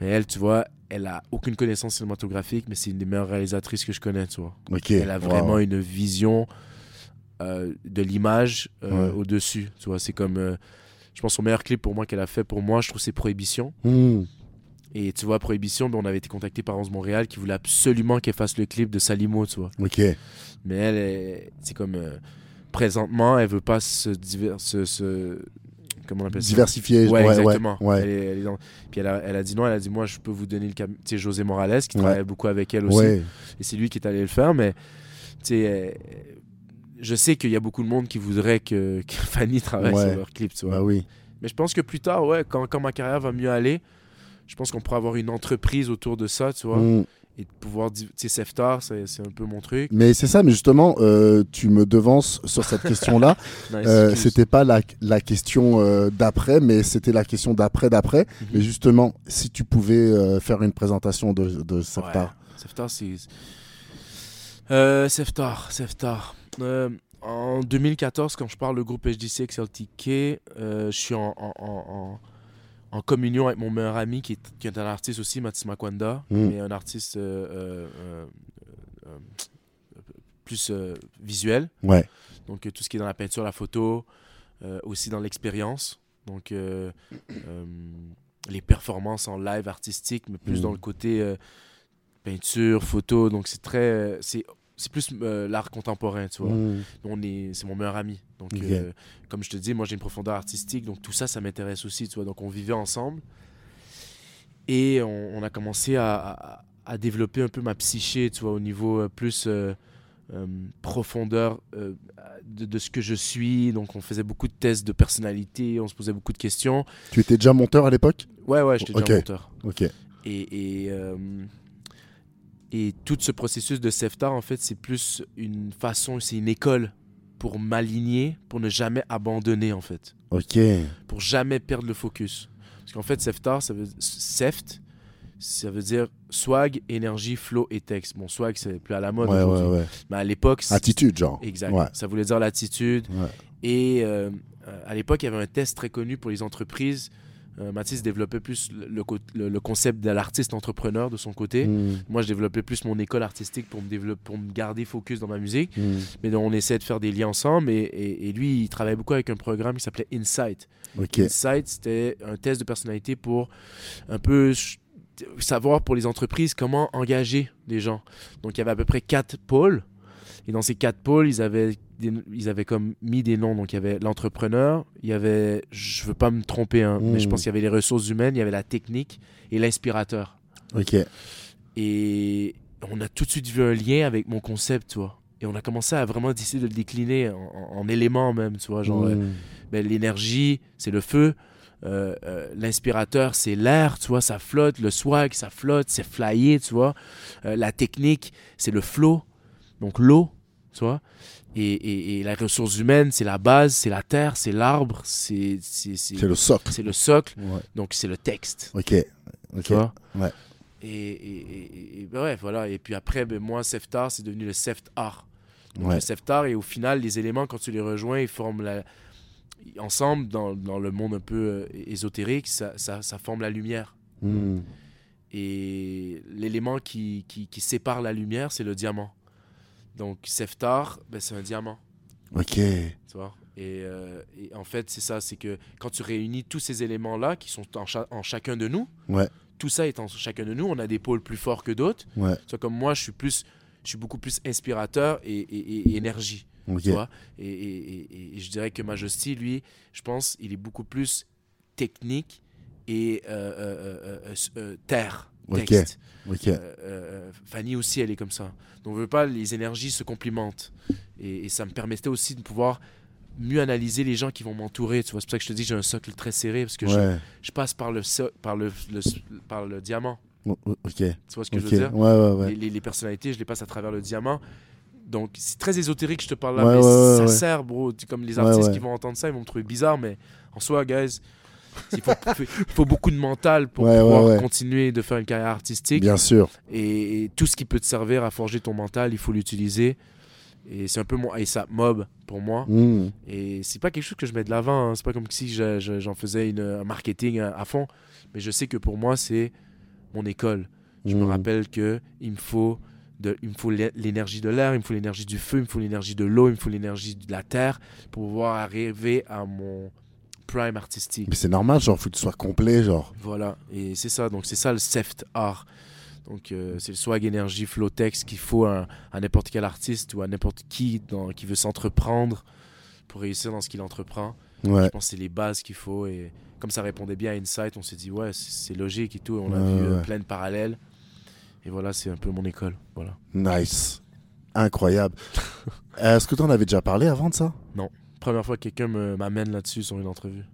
Mais elle, tu vois, elle a aucune connaissance cinématographique, mais c'est une des meilleures réalisatrices que je connais, tu vois. Ok. Elle a Wow. vraiment une vision euh, de l'image euh, Ouais. au-dessus, tu vois. C'est comme, je pense, son meilleur clip pour moi qu'elle a fait pour moi, je trouve, c'est Prohibition. Hmm. Et tu vois, Prohibition, ben, on avait été contacté par 11 Montréal qui voulait absolument qu'elle fasse le clip de Salimo, tu vois. Ok. Mais elle, est- c'est comme. euh, présentement, elle veut pas se. diver- se, se- comment on appelle ça? Diversifié. Ouais, ouais, exactement. Ouais. Elle est- elle est dans- Puis elle a, elle a dit non, elle a dit moi, je peux vous donner le cam... Tu sais, José Morales, qui Ouais. travaille beaucoup avec elle aussi. Et c'est lui qui est allé le faire, mais. Tu sais. euh, je sais qu'il y a beaucoup de monde qui voudrait que, que (laughs) Fanny travaille sur leur clip, tu vois. Bah oui. Mais je pense que plus tard, ouais, quand, quand ma carrière va mieux aller, je pense qu'on pourra avoir une entreprise autour de ça, tu vois. Mm. Et de pouvoir. di- Tu sais, Seftar, c'est un peu mon truc. Mais c'est ça, mais justement, euh, tu me devances sur cette question-là. (laughs) Euh, c'était pas la, la question euh, d'après, mais c'était la question d'après d'après. Mhm. Mais justement, si tu pouvais euh, faire une présentation de, de Seftar. Ouais, Seftar, c'est. Seftar, Seftar. En 2014, quand je parle le groupe HDC XLTK, je suis en, en, en, en- en communion avec mon meilleur ami qui est, qui est un artiste aussi, Matis Makwanda, Mm. mais un artiste euh, euh, euh, plus visuel. Ouais. Donc tout ce qui est dans la peinture, la photo, aussi dans l'expérience. Donc les performances en live artistique, mais plus Mm. dans le côté peinture, photo. Donc c'est très, c'est c'est plus euh, l'art contemporain, tu vois. Mm. On est, c'est mon meilleur ami. Donc euh, comme je te dis, moi j'ai une profondeur artistique, donc tout ça, ça m'intéresse aussi, tu vois. Donc on vivait ensemble et on, on a commencé à, à- à développer un peu ma psyché, tu vois, au niveau euh, plus profondeur de, de ce que je suis. Donc on faisait beaucoup de tests de personnalité, on se posait beaucoup de questions. Tu étais déjà monteur à l'époque? Ouais, ouais, j'étais déjà monteur. Ok. Et, et, et tout ce processus de Seftar, en fait, c'est plus une façon, c'est une école pour m'aligner, pour ne jamais abandonner, en fait. Ok. Pour jamais perdre le focus. Parce qu'en fait, Seftar, ça veut Seft, ça veut dire swag, énergie, flow et texte. Bon, swag, c'est plus à la mode Ouais, ouais, ouais. Mais à l'époque, Attitude, genre. Exact. Ça voulait dire l'attitude. Et euh, à l'époque, il y avait un test très connu pour les entreprises. Euh, Mathis développait plus le, le co- le- le concept de l'artiste entrepreneur de son côté. Mm. Moi, je développais plus mon école artistique pour me, développer, pour me garder focus dans ma musique. Mm. Mais donc, on essayait de faire des liens ensemble. Et, et- et lui, il travaillait beaucoup avec un programme qui s'appelait Insight. Insight, c'était un test de personnalité pour un peu savoir pour les entreprises comment engager des gens. Donc, il y avait à peu près quatre pôles. Et dans ces quatre pôles, ils avaient, des- ils avaient comme mis des noms. Donc, il y avait l'entrepreneur, il y avait, je veux pas me tromper, hein, mais je pense qu'il y avait les ressources humaines, il y avait la technique et l'inspirateur. Ok. Et on a tout de suite vu un lien avec mon concept, tu vois. Et on a commencé à vraiment décider de le décliner en, en- en éléments même, tu vois. Genre, euh, Mm. ben, l'énergie, c'est le feu. Euh, euh, L'inspirateur, c'est l'air, tu vois, ça flotte. Le swag, ça flotte, c'est flyé, tu vois. Euh, la technique, c'est le flow, donc l'eau, tu vois. Et, et, et la ressource humaine, c'est la base, c'est la terre, c'est l'arbre, c'est le socle. c'est le socle, Ouais. donc c'est le texte, Ok. Tu vois? Ouais. Et, et, ouais, voilà. Et puis après, ben, moi, Seftar, c'est devenu le Seftar. Donc Ouais. le Seftar, et au final, les éléments, quand tu les rejoins, ils forment la... ensemble, dans, dans le monde un peu euh, ésotérique, ça, ça, ça forme la lumière. Mm. Et l'élément qui, qui, qui sépare la lumière, c'est le diamant. Donc Seftar, ben, c'est un diamant, Ok. tu vois? Et, euh, et en fait, c'est ça, c'est que quand tu réunis tous ces éléments-là, qui sont en, cha- en chacun de nous, Ouais. tout ça est en chacun de nous, on a des pôles plus forts que d'autres. Ouais. Tu vois, comme moi, je suis plus, je suis beaucoup plus inspirateur et, et- et énergie. Ok. Tu vois? Et, je dirais que Majesty, lui, je pense, il est beaucoup plus technique et euh, euh, terre. Texte. Ok. Euh, euh, Fanny aussi, elle est comme ça. Donc, on veut pas, les énergies se complimentent. Et, et ça me permettait aussi de pouvoir mieux analyser les gens qui vont m'entourer. Tu vois, c'est pour ça que je te dis j'ai un socle très serré parce que je, Ouais. je passe par le, so- par le, le- par le diamant. O- o- Ok. Tu vois ce que je veux dire? Ouais, ouais, ouais. les, les- les personnalités, je les passe à travers le diamant. Donc, c'est très ésotérique, je te parle là, mais ça sert, bro. Comme les artistes qui vont entendre ça, ils vont me trouver bizarre, mais en soi, guys, il faut, beaucoup de mental pour Ouais, pouvoir ouais, ouais. continuer de faire une carrière artistique. Bien sûr. Et, et tout ce qui peut te servir à forger ton mental, il faut l'utiliser. Et c'est un peu mon ASAP mob pour moi. Mm. Et c'est pas quelque chose que je mets de l'avant. hein. C'est pas comme si je- je- j'en faisais une, un marketing à, à fond. Mais je sais que pour moi, c'est mon école. Je me Mm. rappelle que il me faut de, il me faut l'é- l'énergie de l'air, il me faut l'énergie du feu, il me faut l'énergie de l'eau, il me faut l'énergie de la terre pour pouvoir arriver à mon prime artistique. Mais c'est normal, genre, faut que tu sois complet, genre. Voilà, et c'est ça, donc c'est ça le Seft art. Donc euh, c'est le swag, énergie, flow, texte qu'il faut à, à n'importe quel artiste ou à n'importe qui dans, qui veut s'entreprendre pour réussir dans ce qu'il entreprend. Ouais. Je pense que c'est les bases qu'il faut et comme ça répondait bien à Insight, on s'est dit ouais, c'est logique et tout, on a Ouais, vu euh, ouais. plein de parallèles. Et voilà, c'est un peu mon école, voilà. Nice. Incroyable. (laughs) Est-ce que tu en avais déjà parlé avant de ça? Première fois que quelqu'un me- m'amène là-dessus sur une entrevue.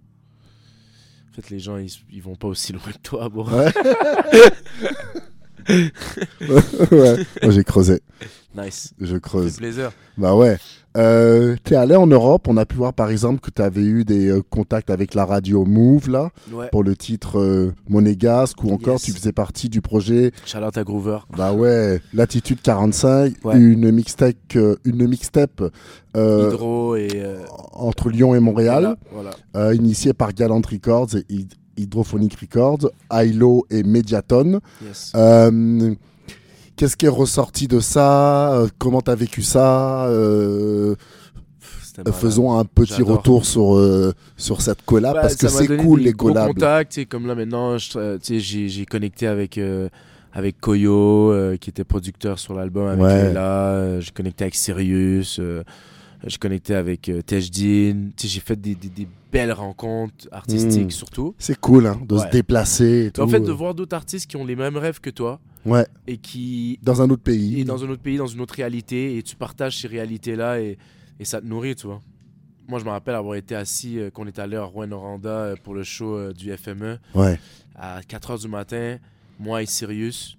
En fait, les gens, ils, ils vont pas aussi (laughs) loin que toi, bro. Ouais. (laughs) ouais. Moi, j'ai creusé. Nice. Je creuse. plaisir. Bah ouais. Euh, T'es allé en Europe. On a pu voir par exemple que tu avais eu des euh, contacts avec la radio Move là Ouais. pour le titre euh, Monégasque ou encore Yes. tu faisais partie du projet. Out à Groover. Bah ouais. Latitude 45, Ouais. une mixtape, euh, une mixtape euh, Hydro et. entre Lyon et Montréal, Voilà. voilà. initiée par Galant Records et Hydrophonic Records, Hilo et Mediaton. Yes. Euh, Qu'est-ce qui est ressorti de ça? Euh, Comment t'as vécu ça? Euh, faisons un petit retour sur, euh, sur cette collab Bah, parce que c'est cool les collabs. contacts, tu comme là maintenant, tu j'ai connecté avec, avec Koyo, euh, qui était producteur sur l'album, avec Ouais. Leila, euh, j'ai connecté avec Sirius, euh, j'ai connecté avec Tejdin, tu j'ai fait des, des- des belles rencontres artistiques Mm. surtout. C'est cool hein, de se déplacer et tout. En fait, de voir d'autres artistes qui ont les mêmes rêves que toi Ouais, et qui dans un autre pays. et dans un autre pays, dans une autre réalité, et tu partages ces réalités-là et, et ça te nourrit, tu vois. Moi, je me rappelle avoir été assis, euh, qu'on est allé à Rouen-Noranda euh, pour le show euh, du FME Ouais. à 4h du matin, moi et Sirius,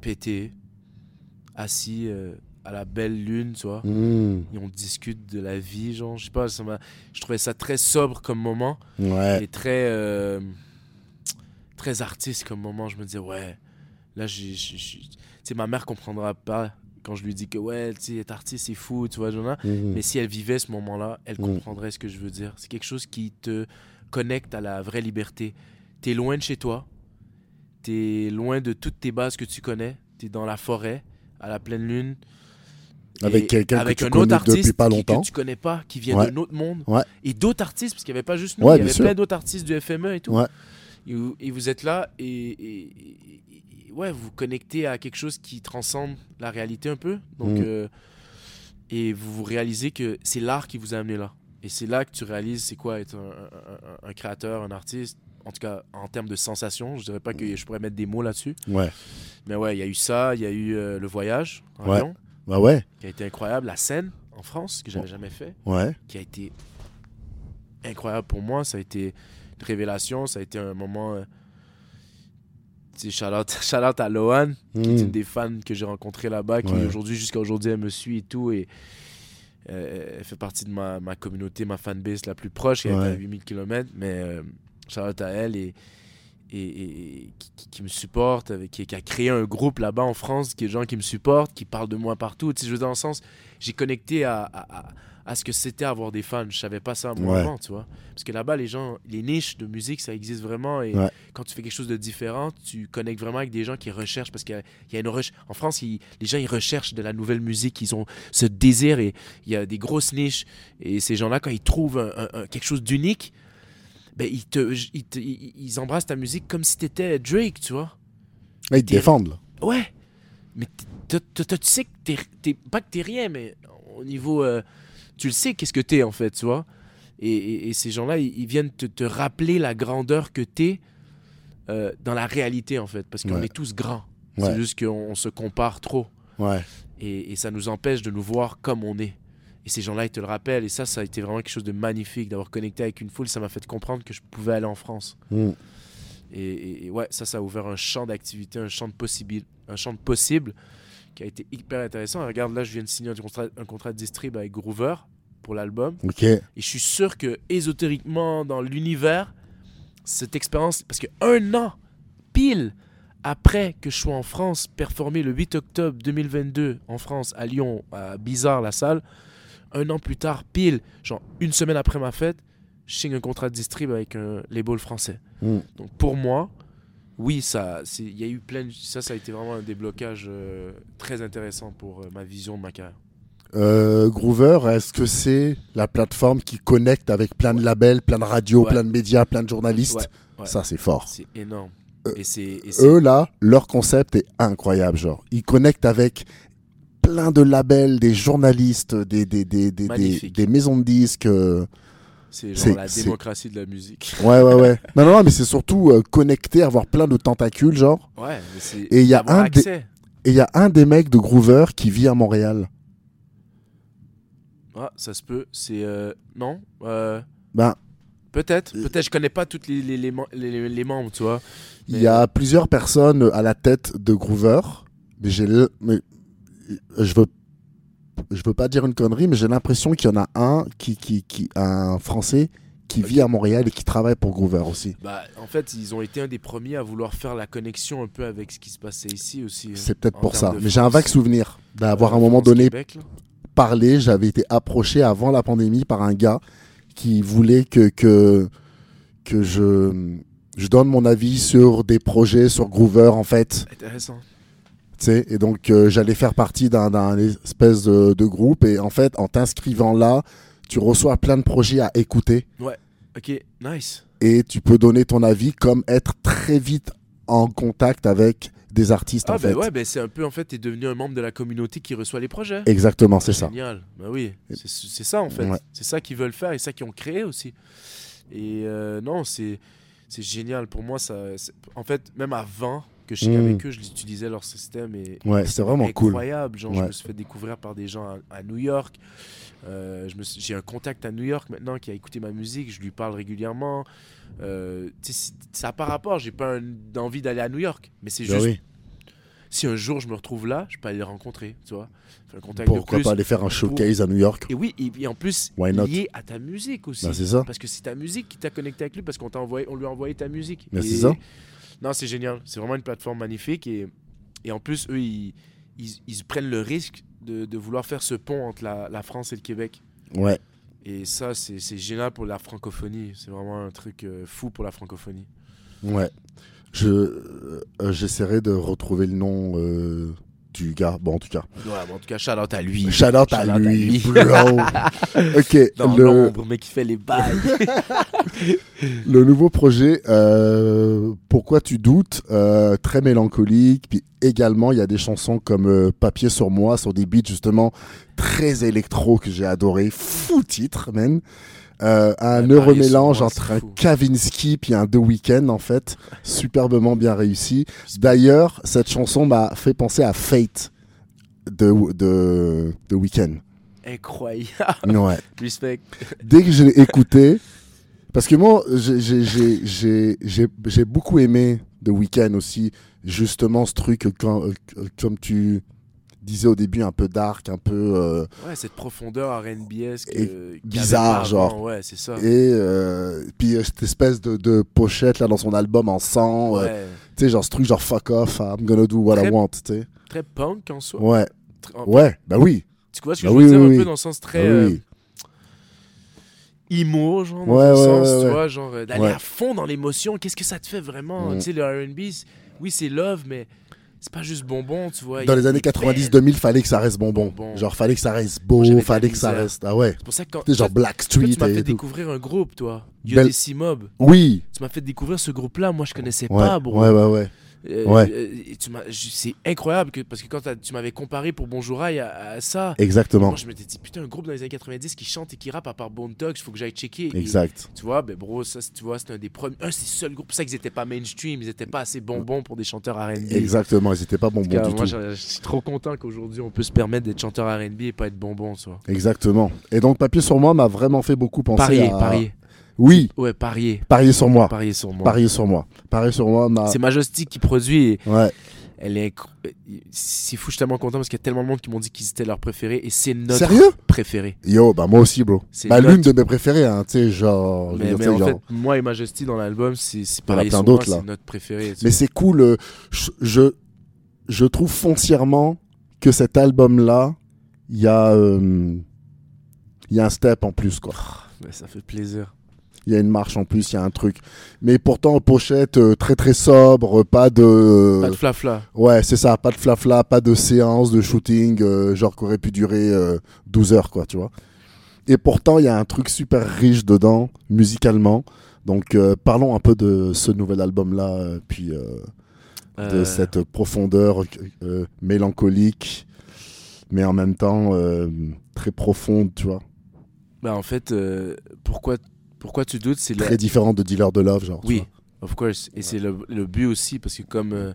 pété, assis euh, à la belle lune, tu vois. Mm. Et on discute de la vie, genre, je sais pas, ça m'a- je trouvais ça très sobre comme moment Ouais. et très, euh, très artiste comme moment. Je me disais, ouais, là, j'ai, j'ai- j'ai- tu sais, ma mère comprendra pas quand je lui dis que, ouais, tu sais, être artiste, c'est fou, tu vois, Jonah. Mm. Mais si elle vivait ce moment-là, elle Mm. comprendrait ce que je veux dire. C'est quelque chose qui te connecte à la vraie liberté. T'es loin de chez toi, t'es loin de toutes tes bases que tu connais, t'es dans la forêt, à la pleine lune. Avec quelqu'un que tu connais depuis pas qui- longtemps. que tu connais pas, qui vient Ouais. d'un autre monde. Ouais. Et d'autres artistes, parce qu'il n'y avait pas juste nous, Ouais, il y avait sûr. plein d'autres artistes du FME et tout. Et, vous, et vous êtes là et, et- ouais, vous vous connectez à quelque chose qui transcende la réalité un peu. Donc, Mm. euh, et vous vous réalisez que c'est l'art qui vous a amené là. Et c'est là que tu réalises c'est quoi être un, un- un- un créateur, un artiste. En tout cas, en termes de sensations, je dirais pas que je pourrais mettre des mots là-dessus. Ouais. Mais ouais, il y a eu ça, il y a eu euh, le voyage en Ouais. avion, Bah ouais. qui a été incroyable. La scène en France, que j'avais jamais fait Ouais. qui a été incroyable pour moi. Ça a été une révélation. Ça a été un moment. Euh, tu sais, shout out, (laughs) shout out à Lohan, qui est une Mm. des fans que j'ai rencontré là-bas, qui Ouais. aujourd'hui, jusqu'à aujourd'hui, elle me suit et tout. Et euh, elle fait partie de ma, ma communauté, ma fanbase la plus proche. Elle est à Ouais. 8000 km. Mais euh, shout out à elle et. Et, et- et qui, me supporte, qui, qui a créé un groupe là-bas en France, qui est des gens qui me supportent, qui parlent de moi partout. Tu sais, je veux dire, dans le sens, j'ai connecté à, à- à- à ce que c'était avoir des fans. Je savais pas ça moi Ouais. avant, tu vois. Parce que là-bas, les gens, les niches de musique, ça existe vraiment. Et Ouais. quand tu fais quelque chose de différent, tu connectes vraiment avec des gens qui recherchent. Parce qu'il y a- il y a une recherche. En France, les gens, ils recherchent de la nouvelle musique. Ils ont ce désir et il y a des grosses niches. Et ces gens-là, quand ils trouvent un- un- un- quelque chose d'unique, ben, ils, te, ils, te- ils- embrassent ta musique comme si tu étais Drake, tu vois. Ah, Ils te défendent. là. Ouais. Mais tu sais que t'es, t'es- pas que t'es rien, mais au niveau, euh, tu le sais qu'est-ce que t'es en fait, tu vois. Et, et- et ces gens-là, ils, ils viennent te, te rappeler la grandeur que t'es euh, dans la réalité en fait, parce qu'on Ouais. est tous grands. Ouais. C'est juste qu'on on se compare trop Ouais. et, et ça nous empêche de nous voir comme on est. Et ces gens-là, ils te le rappellent. Et ça, ça a été vraiment quelque chose de magnifique d'avoir connecté avec une foule. Ça m'a fait comprendre que je pouvais aller en France. Mm. Et, et- et ouais, ça, ça a ouvert un champ d'activité, un champ de possible, un champ de possible qui a été hyper intéressant. Et regarde, là, je viens de signer un contrat, un contrat de distrib avec Groover pour l'album. Et je suis sûr que ésotériquement, dans l'univers, cette expérience, parce que un an pile après que je sois en France, performer le 8 octobre 2022 en France, à Lyon, à Bizarre, la salle, un an plus tard, pile, genre une semaine après ma fête, je signe un contrat de distrib avec un label français. Mm. Donc pour moi, oui, ça, il y a eu plein, de- ça, ça a été vraiment un déblocage euh, très intéressant pour euh, ma vision de ma carrière. Euh, Groover, est-ce que c'est la plateforme qui connecte avec plein de labels, plein de radios, Ouais. plein de médias, plein de journalistes? Ouais, ouais. Ça, c'est fort. C'est énorme. Euh, Et Eux, là, leur concept est incroyable. Genre, ils connectent avec plein de labels, des journalistes, des, des, des, des, des, maisons de disques. euh. C'est genre la démocratie de la musique. Ouais, ouais, ouais. (laughs) non, non, non, mais c'est surtout euh, connecter, avoir plein de tentacules, genre. Ouais, mais c'est. Et il y a avoir un des-. Et il y a un des mecs de Groover qui vit à Montréal. Ah, ça se peut. C'est. euh, Non euh, Ben, Peut-être. Peut-être. Je connais pas tous les, les, les, mem- les- les- les membres, tu vois. il y a plusieurs personnes à la tête de Groover, mais j'ai le- mais je veux je veux pas dire une connerie, mais j'ai l'impression qu'il y en a un qui, qui, qui un Français qui vit à Montréal et qui travaille pour Groover aussi. Bah, en fait, ils ont été un des premiers à vouloir faire la connexion un peu avec ce qui se passait ici aussi. hein, C'est peut-être pour ça. Mais j'ai un vague souvenir d'avoir à Euh, un moment donné parlé. J'avais été approché avant la pandémie par un gars qui voulait que, que, que je, je donne mon avis sur des projets sur Groover en fait. Intéressant. Et donc euh, j'allais faire partie d'un espèce de, de groupe et en fait en t'inscrivant là tu reçois plein de projets à écouter Ok, nice. et tu peux donner ton avis comme être très vite en contact avec des artistes Ah, en ben fait ouais, ben c'est un peu, en fait, t'es devenu un membre de la communauté qui reçoit les projets. exactement c'est ça Génial. Bah oui, c'est ça en fait. Ouais. C'est ça qu'ils veulent faire et ça qu'ils ont créé aussi. Et euh, non, c'est c'est génial pour moi. Ça, en fait, même avant que je sois Mm. avec eux, je utilisais leur système et ouais c'est vraiment cool incroyable. Genre, je Ouais. me suis fait découvrir par des gens à, à New York. Euh, je suis- J'ai un contact à New York maintenant qui a écouté ma musique. Je lui parle régulièrement. Euh, ça n'a pas rapport. J'ai pas un- envie d'aller à New York, mais c'est Ben juste oui. si un jour je me retrouve là, je peux aller les rencontrer. Tu vois, Faire un contact de pourquoi plus. pas aller faire un showcase à New York? Et oui, et, et en plus, Why not? lié à ta musique aussi. Ben, c'est ça Parce que c'est ta musique qui t'a connecté avec lui, parce qu'on lui a envoyé ta musique. Ben, c'est ça. Non, c'est génial. C'est vraiment une plateforme magnifique. Et, et en plus, eux, ils, ils, ils prennent le risque de, de vouloir faire ce pont entre la, la France et le Québec. ouais Et ça, c'est génial pour la francophonie. C'est vraiment un truc euh, fou pour la francophonie. ouais je euh, j'essaierai de retrouver le nom euh, du gars bon en tout cas Ouais, mais en tout cas, shout out à lui. shout out Shout à out lui bro (laughs) ok Dans le, l'ombre, mais qui fait les bails. (laughs) Le nouveau projet, euh, Pourquoi tu doutes, euh, très mélancolique. Puis également, il y a des chansons comme euh, Papier sur moi, sur des beats justement très électro que j'ai adoré. Fou titre, man. Euh, un Ouais, heureux mélange moi, entre un fou. Kavinsky puis un The Weeknd en fait, superbement bien réussi. D'ailleurs, cette chanson m'a fait penser à Fate de de The Weeknd. Incroyable. Ouais. Respect. dès que je l'ai écouté, parce que moi, j'ai- j'ai- j'ai j'ai- j'ai- j'ai beaucoup aimé The Weeknd aussi, justement ce truc, quand- euh, comme tu disais au début, un peu dark, un peu... euh, Ouais, cette profondeur RBS Et bizarre, genre. Ouais, c'est ça. et euh, puis euh, cette espèce de, de pochette là dans son album en sang, euh, Ouais. tu sais, genre ce truc genre fuck off, I'm gonna do what I want, tu sais. Très punk en soi. Ouais, en- ouais, bah oui. Tu vois ce que Bah je oui, veux dire oui, un oui. peu dans le sens très bah euh, oui. emo, genre, dans Ouais, un ouais, sens, ouais, tu vois, genre euh, d'aller à fond dans l'émotion. Qu'est-ce que ça te fait vraiment Mm. Tu sais, le RB, oui, c'est love, mais c'est pas juste bonbon, tu vois. Dans les années des 90-2000, fallait que ça reste bonbon. Bonbon. Genre, fallait que ça reste beau, la fallait que ça reste. Ah ouais. C'est pour ça que quand Tu genre toi, Black toi, Street tu m'as et fait tout. découvrir un groupe, toi. UDC Mob. Oui. Tu m'as fait découvrir ce groupe-là. Moi, je connaissais Ouais, pas, bro. ouais, ouais, ouais. Euh, Ouais. euh, c'est incroyable que, parce que quand tu m'avais comparé pour Bonjour Aïe à, à ça, Exactement. moi je m'étais dit putain un groupe dans les années 90 qui chante et qui rappe à part Bone Thugs, faut que j'aille checker. Et Exact. tu vois, ben bro, ça c'est- tu vois, c'était un des premiers, un c'est le seul groupe, c'est pour ça qu'ils étaient pas mainstream, ils étaient pas assez bonbons pour des chanteurs R&B. Exactement. Ils étaient pas bonbons cas, du moi tout. je je suis trop content qu'aujourd'hui on peut se permettre d'être chanteur R&B et pas être bonbon, vois. Exactement. Et donc, Papier sur moi m'a vraiment fait beaucoup penser Parier, à... parier. Oui, Ouais, parier. parier sur moi. Parier sur moi. Parier sur moi. Parier sur moi m'a... C'est Majestic qui produit Ouais. elle est c'est fou, je suis tellement content parce qu'il y a tellement de monde qui m'ont dit qu'ils étaient leurs préférés et c'est notre Sérieux? préféré. Yo, bah moi aussi, bro. C'est Bah, l'une de mes préférées, hein, tu sais, genre... Mais, dire, mais en genre- fait, moi et Majesty dans l'album, c'est pareil sur moi, là. c'est notre préféré. Mais c'est cool. euh, je, je, trouve foncièrement que cet album-là, il y a... euh, Il y a un step en plus, quoi. Mais ça fait plaisir. Il y a une marche en plus, il y a un truc. Mais pourtant, pochette euh, très très sobre, pas de. Pas de flafla. Ouais, c'est ça, pas de flafla, pas de séance de shooting, euh, genre qui aurait pu durer euh, 12 heures, quoi, tu vois. Et pourtant, il y a un truc super riche dedans, musicalement. Donc, euh, parlons un peu de ce nouvel album-là, euh, puis de cette profondeur mélancolique, mais en même temps très profonde, tu vois. bah, en fait, pourquoi, pourquoi tu doutes C'est la- Très différent de Dealer de Love, genre. Oui, of course. Et c'est le, le but aussi, parce que comme euh,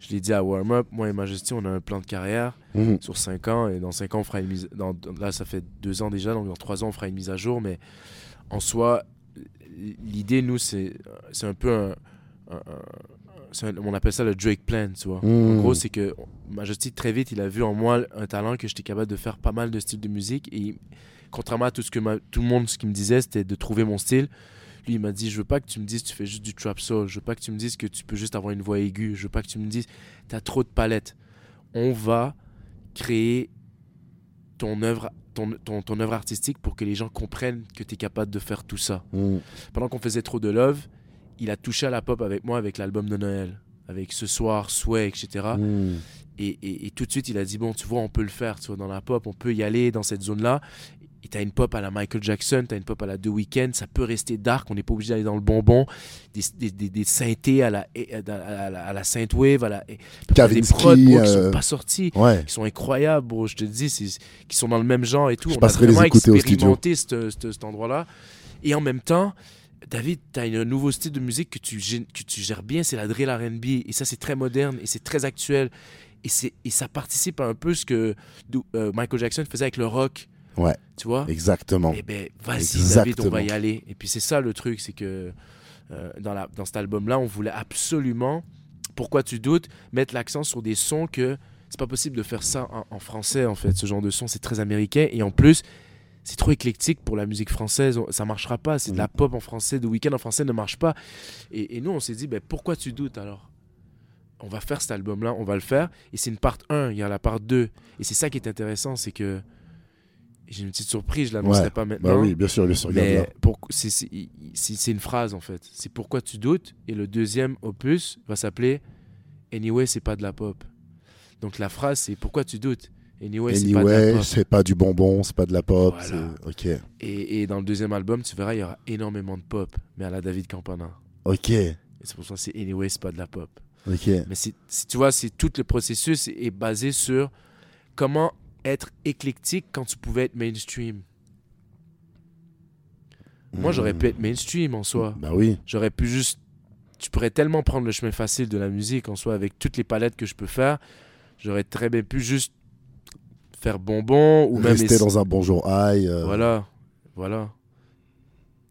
je l'ai dit à Warm Up, moi et Majesty, on a un plan de carrière Mhm. sur 5 ans, et dans 5 ans, on fera une mise. Dans, là, ça fait 2 ans déjà, donc dans 3 ans, on fera une mise à jour, mais en soi, l'idée, nous, c'est un peu un. un- un- on appelle ça le Drake Plan, tu vois. En Mhm. gros, c'est que Majesty, très vite, il a vu en moi un talent que j'étais capable de faire pas mal de styles de musique. Et contrairement à tout, ce que ma- tout le monde ce qu'il me disait, c'était de trouver mon style. Lui, il m'a dit Je veux pas que tu me dises que tu fais juste du trap soul. Je veux pas que tu me dises que tu peux juste avoir une voix aiguë. Je veux pas que tu me dises Tu as trop de palettes. On va créer ton œuvre, ton, ton, ton œuvre artistique pour que les gens comprennent que tu es capable de faire tout ça Mhm. pendant qu'on faisait trop de love, il a touché à la pop avec moi avec l'album de Noël, avec Ce soir, Sway, etc. Et, et- et tout de suite, il a dit bon, tu vois, on peut le faire, tu vois, dans la pop, on peut y aller dans cette zone-là. Et t'as une pop à la Michael Jackson, t'as une pop à la The Weeknd, ça peut rester dark, on n'est pas obligé d'aller dans le bonbon. Des, des, des, des synthés à la, à la, à la Synthwave, à la. et- des Kavinsky, prods, bro, qui euh, sont pas sortis Ouais. qui sont incroyables, bro. Je te dis, qui sont dans le même genre et tout. Je On a les vraiment écouter au studio. expérimenté cet endroit-là. Et en même temps, David, tu as un nouveau style de musique que tu, que tu gères bien, c'est la drill R&B. Et ça, c'est très moderne et c'est très actuel. Et, et ça participe à un peu ce que euh, Michael Jackson faisait avec le rock. Ouais. Tu vois? Exactement. Eh ben, vas-y. David, on va y aller. Et puis c'est ça le truc, c'est que euh, dans, la, dans cet album-là, on voulait absolument, pourquoi tu doutes, mettre l'accent sur des sons que c'est pas possible de faire ça en, en français, en fait. Ce genre de son, c'est très américain. Et en plus, c'est trop éclectique pour la musique française. Ça marchera pas. C'est de la pop en français. The Weeknd en français ne marche pas. Et, et nous, on s'est dit, ben, pourquoi tu doutes alors? On va faire cet album-là, on va le faire. Et c'est une part 1, il y a la part 2. Et c'est ça qui est intéressant, c'est que j'ai une petite surprise, je l'annoncerai Ouais. pas maintenant. Bah oui, bien sûr, bien sûr. regarde là. Mais pour- c'est- une phrase en fait. C'est pourquoi tu doutes. Et le deuxième opus va s'appeler Anyway, c'est pas de la pop. Donc la phrase c'est pourquoi tu doutes? Anyway, c'est pas de la Anyway, pop. c'est pas du bonbon, c'est pas de la pop. Voilà. Ok. Et, et dans le deuxième album, tu verras, il y aura énormément de pop, mais à la David Campana. Ok. Et c'est pour ça que c'est Anyway, c'est pas de la pop. Ok. Mais c'est- tu vois, c'est tout le processus est basé sur comment être éclectique quand tu pouvais être mainstream? Moi, j'aurais pu être mainstream en soi. Bah oui. J'aurais pu juste. Tu pourrais tellement prendre le chemin facile de la musique en soi avec toutes les palettes que je peux faire. J'aurais très bien pu juste faire bonbon ou même. Rester dans un bonjour high. euh, Voilà. Voilà.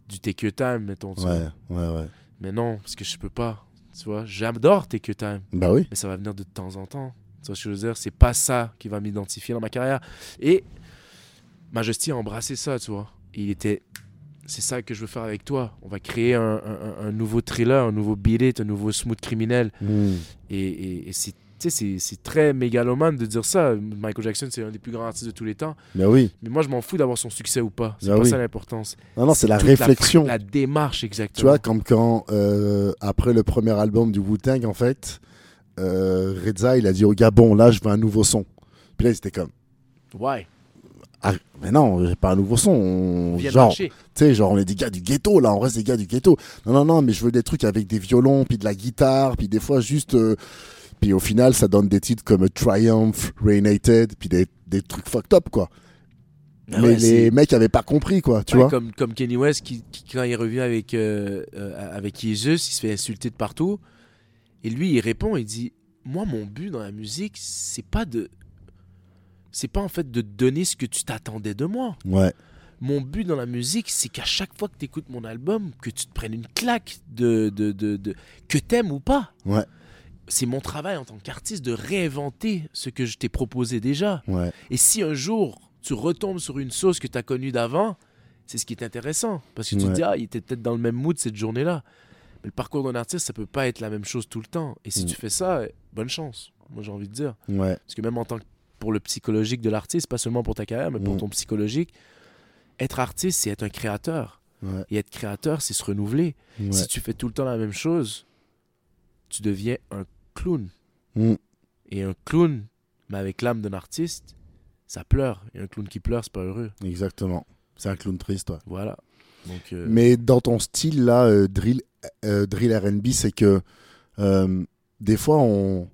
Du Your Time, mettons. vois. Ouais, ouais, ouais. Mais non, parce que je peux pas. Tu vois, j'adore Your Time. Bah oui. Mais ça va venir de temps en temps. Tu vois ce que je veux dire? C'est pas ça qui va m'identifier dans ma carrière. Et Majesty a embrassé ça, tu vois. Il était. C'est ça que je veux faire avec toi. On va créer un, un- un- un nouveau thriller, un nouveau it, un nouveau smooth criminel. Hmm. Et, et- et c'est, tu c'est, très mégalomane de dire ça. Michael Jackson, c'est un des plus grands artistes de tous les temps. Bah oui. Mais moi, je m'en fous d'avoir son succès ou pas. C'est Ah pas oui. ça l'importance. Non, non, c'est la réflexion. La, démarche, Tu exactement. vois, comme quand, euh, après le premier album du Wu-Tang, en fait, euh, Reza, il a dit au gars, bon, là, je veux un nouveau son. Puis là, c'était comme, Ouais. ah, mais non, j'ai pas un nouveau son. On- genre, tu sais, genre, on est des gars du ghetto, là, on reste des gars du ghetto. Non, non, non, mais je veux des trucs avec des violons, puis de la guitare, puis des fois juste. euh, puis au final, ça donne des titres comme Triumph, Reignated, puis des, des trucs fucked up, quoi. Ah mais ouais, les mecs avaient pas compris, quoi, tu Ouais, vois. comme, comme Kenny West, qui, qui, quand il revient avec, euh, euh, avec Jesus, il se fait insulter de partout. Et lui, il répond, il dit Moi, mon but dans la musique, c'est pas de. C'est pas en fait de te donner ce que tu t'attendais de moi. Ouais, Mon but dans la musique, c'est qu'à chaque fois que tu écoutes mon album, que tu te prennes une claque de, de, de, de- que t'aimes ou pas. ouais, C'est mon travail en tant qu'artiste de réinventer ce que je t'ai proposé déjà. ouais. Et si un jour tu retombes sur une sauce que tu as connue d'avant, c'est ce qui est intéressant. Parce que tu te dis, ah, il était peut-être dans le même mood cette journée-là. Mais le parcours d'un artiste, ça peut pas être la même chose tout le temps. Et si Mm. tu fais ça, bonne chance. Moi, j'ai envie de dire. Ouais, Parce que même en tant que pour le psychologique de l'artiste, pas seulement pour ta carrière, mais pour Mm. ton psychologique, être artiste, c'est être un créateur. Ouais. Et être créateur, c'est se renouveler. Ouais. Si tu fais tout le temps la même chose, tu deviens un clown. Mm. Et un clown, mais avec l'âme d'un artiste, ça pleure. Et un clown qui pleure, c'est pas heureux. Exactement. C'est un clown triste, ouais. Voilà. Donc, euh, Mais dans ton style là, euh, drill, euh, drill R&B, c'est que euh, des fois on,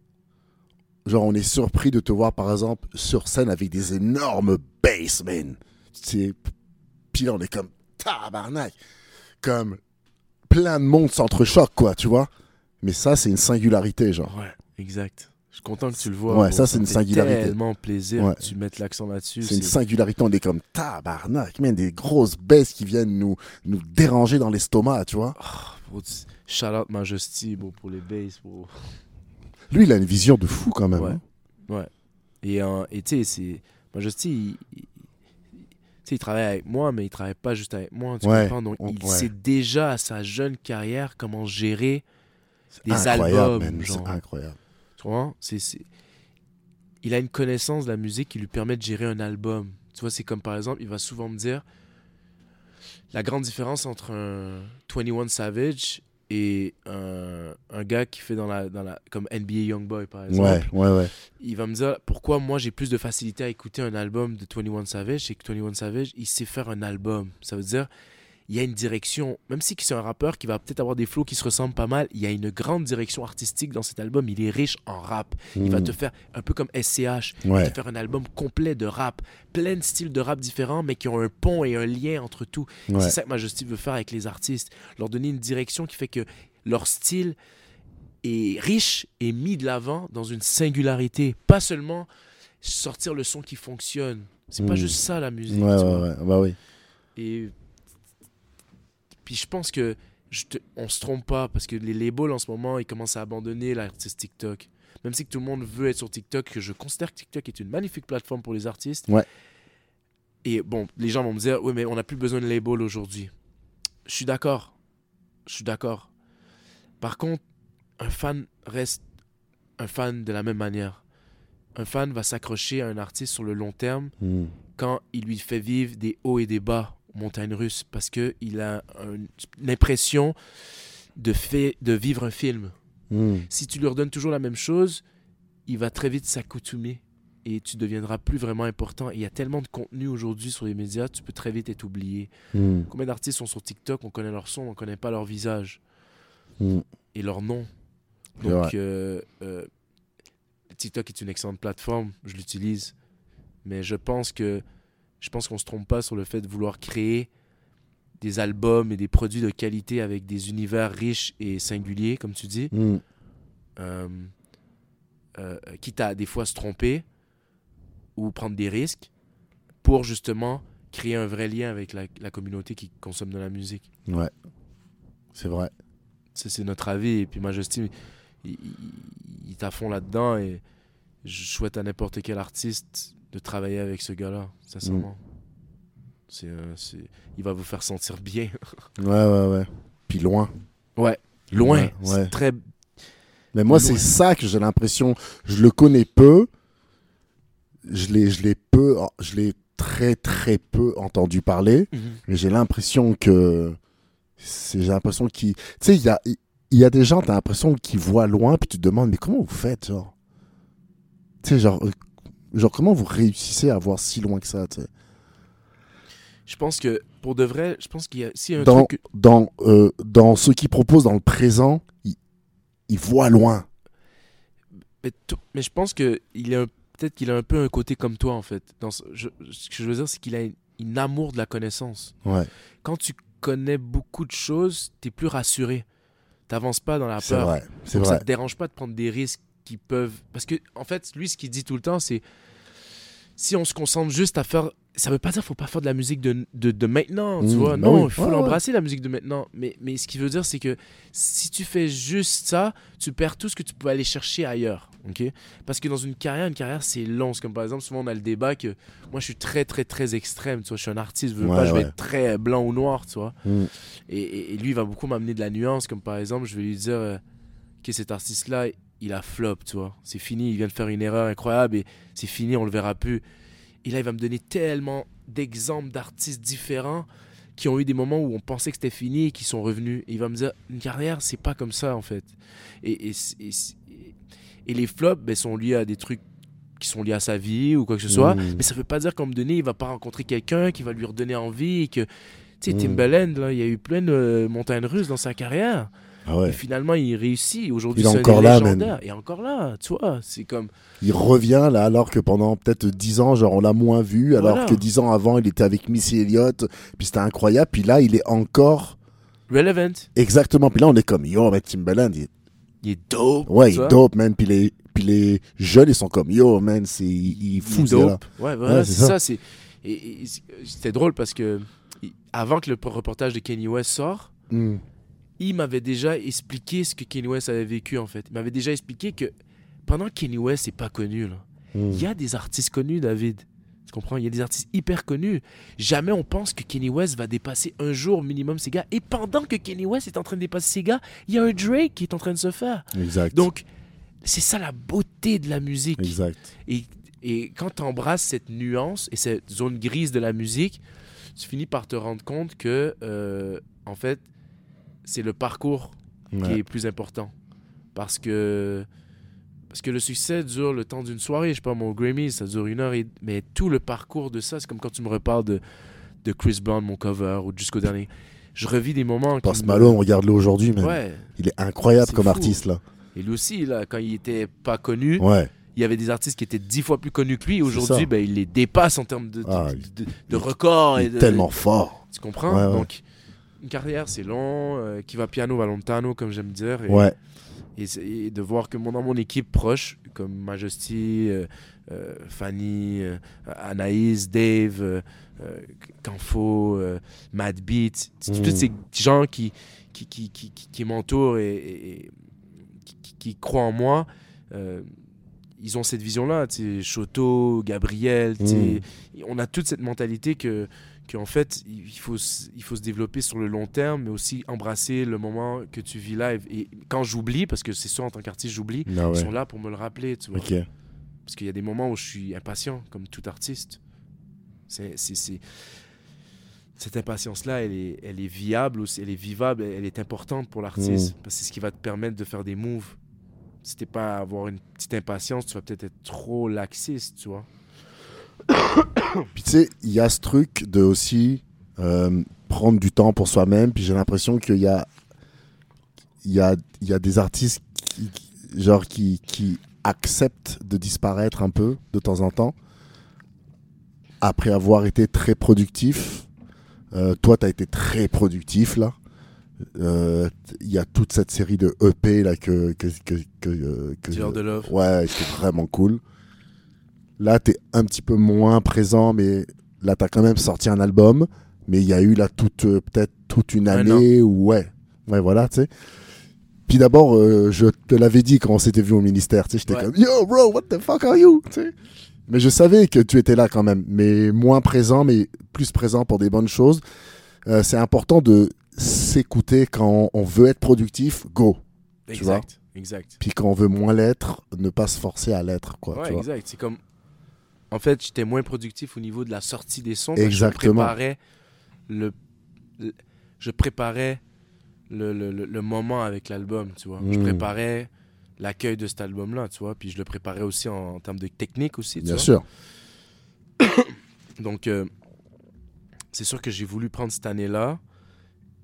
genre on est surpris de te voir par exemple sur scène avec des énormes bass, man. C'est, puis là on est comme tabarnak, comme plein de monde s'entrechoque quoi, tu vois. Mais ça c'est une singularité genre. ouais, exact. Je suis content que tu le vois. Ouais, ça, c'est une singularité. tellement plaisir Ouais. que tu mettes l'accent là-dessus. C'est une singularité, on est comme tabarnak, man, des grosses baisses qui viennent nous, nous déranger dans l'estomac, tu vois. Tu- Shout out Majesty, bro, pour les basses, bro. (laughs) Lui il a une vision de fou quand même. Ouais. hein. Et euh, tu sais. Majesty, il, il- il travaille avec moi, mais il travaille pas juste avec moi. Tu Ouais, comprends? Donc, on- il ouais. sait déjà à sa jeune carrière comment gérer des albums. C'est incroyable. Tu vois? C'est- Il a une connaissance de la musique qui lui permet de gérer un album. Tu vois, c'est comme par exemple, il va souvent me dire la grande différence entre un 21 Savage et un, un gars qui fait dans la, dans la. comme NBA Youngboy par exemple. Ouais, ouais, ouais. Il va me dire pourquoi moi j'ai plus de facilité à écouter un album de 21 Savage. C'est que 21 Savage, il sait faire un album. Ça veut dire il y a une direction, même si c'est un rappeur qui va peut-être avoir des flows qui se ressemblent pas mal, il y a une grande direction artistique dans cet album. Il est riche en rap. Il va Mm. te faire un peu comme SCH, il va te faire un album complet de rap, plein de styles de rap différents, mais qui ont un pont et un lien entre tout. Ouais. C'est ça que Majesty veut faire avec les artistes, leur donner une direction qui fait que leur style est riche et mis de l'avant dans une singularité, pas seulement sortir le son qui fonctionne. C'est pas Mm. juste ça la musique. Ouais, bah oui. Et puis je pense que je te- on se trompe pas parce que les labels en ce moment ils commencent à abandonner l'artiste TikTok. Même si tout le monde veut être sur TikTok, que je considère que TikTok est une magnifique plateforme pour les artistes. Ouais. Et bon, les gens vont me dire, oui, mais on n'a plus besoin de label aujourd'hui. Je suis d'accord. Je suis d'accord. Par contre, un fan reste un fan de la même manière. Un fan va s'accrocher à un artiste sur le long terme Mm. quand il lui fait vivre des hauts et des bas aux montagnes russes parce que il a l'impression de, fait, de vivre un film. Mm. Si tu lui redonnes toujours la même chose, il va très vite s'accoutumer et tu deviendras plus vraiment important. Et il y a tellement de contenu aujourd'hui sur les médias, tu peux très vite être oublié. Mm. Combien d'artistes sont sur TikTok, on connaît leur son, on connaît pas leur visage Mm. et leur nom. Donc, euh, euh, TikTok est une excellente plateforme, je l'utilise, mais je pense que je pense qu'on se trompe pas sur le fait de vouloir créer des albums et des produits de qualité avec des univers riches et singuliers, comme tu dis, Mm. euh, euh, quitte à des fois se tromper ou prendre des risques pour justement créer un vrai lien avec la, la communauté qui consomme de la musique. Ouais. C'est vrai. Ça, c'est notre avis. Et puis Majesty, il, il, il est à fond là-dedans et je souhaite à n'importe quel artiste de travailler avec ce gars-là, sincèrement. C'est, euh, c'est- il va vous faire sentir bien. (laughs) Ouais, ouais, ouais. Puis loin. ouais, loin. Ouais, C'est ouais. très. Mais moi, Loin. c'est ça que j'ai l'impression. Je le connais peu. Je l'ai, je l'ai peu, je l'ai très, très peu entendu parler. Mais j'ai l'impression que. C'est, j'ai l'impression qu'il. Tu sais, il y a, il y a des gens, t'as l'impression qu'ils voient loin, puis tu te demandes, mais comment vous faites, genre? Tu sais, genre, euh, genre, comment vous réussissez à voir si loin que ça, tu sais? Je pense que pour de vrai, je pense qu'il y a si un dans, truc. dans, euh, dans ce qu'ils proposent dans le présent, ils, ils voient loin. Mais, je pense que il a un- peut-être qu'il a un peu un côté comme toi en fait. Dans ce, je- ce que je veux dire, c'est qu'il a une, une amour de la connaissance. Ouais, Quand tu connais beaucoup de choses, t'es plus rassuré. T'avances pas dans la peur. vrai. Donc vrai. ça te dérange pas de prendre des risques qui peuvent. Parce que, en fait, lui, ce qu'il dit tout le temps, c'est si on se concentre juste à faire. Ça veut pas dire qu'il faut pas faire de la musique de, de, de maintenant, tu Mmh, vois. bah non, oui. il faut ouais. l'embrasser, la musique de maintenant. Mais, mais ce qu'il veut dire, c'est que si tu fais juste ça, tu perds tout ce que tu peux aller chercher ailleurs. ok? Parce que dans une carrière, une carrière, c'est long. C'est comme par exemple, souvent on a le débat que moi, je suis très, très, très extrême. Tu vois, je suis un artiste, je veux Ouais, pas, je vais être très blanc ou noir, tu vois. Mm. Et, et- et lui, il va beaucoup m'amener de la nuance, comme par exemple, je vais lui dire euh, que cet artiste-là, il a flop, tu vois. C'est fini, il vient de faire une erreur incroyable et c'est fini, on le verra plus. Et là, il va me donner tellement d'exemples d'artistes différents qui ont eu des moments où on pensait que c'était fini et qui sont revenus. Et il va me dire, une carrière, c'est pas comme ça, en fait. Et, et, et, et les flops ben, sont liés à des trucs qui sont liés à sa vie ou quoi que ce soit. Mm. Mais ça veut pas dire qu'à un moment donné, il va pas rencontrer quelqu'un qui va lui redonner envie et que. Tu sais, Mm. Timbaland, là, il y a eu plein de montagnes russes dans sa carrière. Ah ouais. Et finalement, il réussit. Aujourd'hui, Il est c'est encore là. Il est encore là, tu vois. C'est comme. Il revient là alors que pendant peut-être 10 ans, genre on l'a moins vu, alors Voilà. que 10 ans avant, il était avec Missy Elliott, puis c'était incroyable, puis là, il est encore Relevant. exactement, puis là, on est comme yo, mais Timbaland, il est, Il est dope. ouais, il est dope, man, puis les, puis les jeunes, ils sont comme yo, man, c'est, il est Il dope. Ouais, voilà, Ouais, c'est ça. c'est et, et c'est- c'était drôle parce que avant que le reportage de Kanye West sorte, Mm. Il m'avait déjà expliqué ce que Kanye West avait vécu en fait. Il m'avait déjà expliqué que pendant que Kanye West n'est pas connu, là, Mm. il y a des artistes connus, David. Tu comprends? Il y a des artistes hyper connus. Jamais on pense que Kanye West va dépasser un jour minimum ces gars. Et pendant que Kanye West est en train de dépasser ces gars, il y a un Drake qui est en train de se faire. Exact. Donc, c'est ça la beauté de la musique. exact. Et, et quand tu embrasses cette nuance et cette zone grise de la musique, tu finis par te rendre compte que, euh, en fait, c'est le parcours qui est plus important. Parce que, parce que le succès dure le temps d'une soirée. Je sais pas, mon Grammy, ça dure une heure. Et, mais tout le parcours de ça, c'est comme quand tu me reparles de, de Chris Brown, mon cover, ou jusqu'au dernier. Je revis des moments. qui Post me- Malone, regarde-le aujourd'hui, man. Ouais. Il est incroyable comme fou. artiste, là. Et lui aussi, là, quand il était pas connu, Ouais. il y avait des artistes qui étaient dix fois plus connus que lui. Aujourd'hui, ben, il les dépasse en termes de, de, Ah, de- records. Il et est de- tellement fort. Tu comprends? Ouais, ouais. Donc, une carrière, c'est long. euh, qui va piano, va lontano, comme j'aime dire. Et, Ouais. et, et de voir que mon, dans mon équipe proche, comme Majesty, euh, euh, Fanny, Anaïs, Dave, Canfo, Mad Beat, Mm. tous ces gens qui, qui, qui, qui, m'entourent et, qui, croient en moi. ils ont cette vision-là, Choto, Gabriel, tu sais, Mm. on a toute cette mentalité que, que en fait, il faut, il faut se développer sur le long terme, mais aussi embrasser le moment que tu vis live. Et quand j'oublie, parce que c'est ça en tant qu'artiste, j'oublie, Ah ils ouais. sont là pour me le rappeler, tu vois. Ok. Parce qu'il y a des moments où je suis impatient, comme tout artiste. C'est, Cette impatience-là, elle est, elle est viable, elle est vivable, elle est importante pour l'artiste. Parce que c'est ce qui va te permettre de faire des moves. Si t'es pas à avoir une petite impatience, tu vas peut-être être trop laxiste, tu vois. (coughs) Puis tu sais, il y a ce truc de aussi euh, prendre du temps pour soi-même. Puis j'ai l'impression qu'il y a, il y, a, il y a des artistes qui, qui- genre qui, qui acceptent de disparaître un peu de temps en temps après avoir été très productif. Euh, toi, tu as été très productif là. Euh, Il y a toute cette série de EP là que que que que, que- Dealer de Love. ouais c'est vraiment cool là t'es un petit peu moins présent mais là t'as quand même sorti un album mais il y a eu là toute euh, peut-être toute une Un année où ouais ouais voilà tu sais puis d'abord euh, je te l'avais dit quand on s'était vu au ministère tu sais j'étais Ouais. comme yo bro what the fuck are you tu sais mais je savais que tu étais là quand même mais moins présent mais plus présent pour des bonnes choses Euh, c'est important de s'écouter quand on veut être productif go Tu vois Exact, exact. puis quand on veut moins l'être, ne pas se forcer à l'être, quoi. Ouais, tu vois. exact. C'est comme. En fait, j'étais moins productif au niveau de la sortie des sons. parce que Exactement. Je préparais le. le- Je préparais le, le, le- le moment avec l'album, tu vois. Je Mm. préparais l'accueil de cet album-là, tu vois. Puis je le préparais aussi en, en termes de technique aussi, tu Bien vois. sûr. (coughs) Donc, euh, c'est sûr que j'ai voulu prendre cette année-là.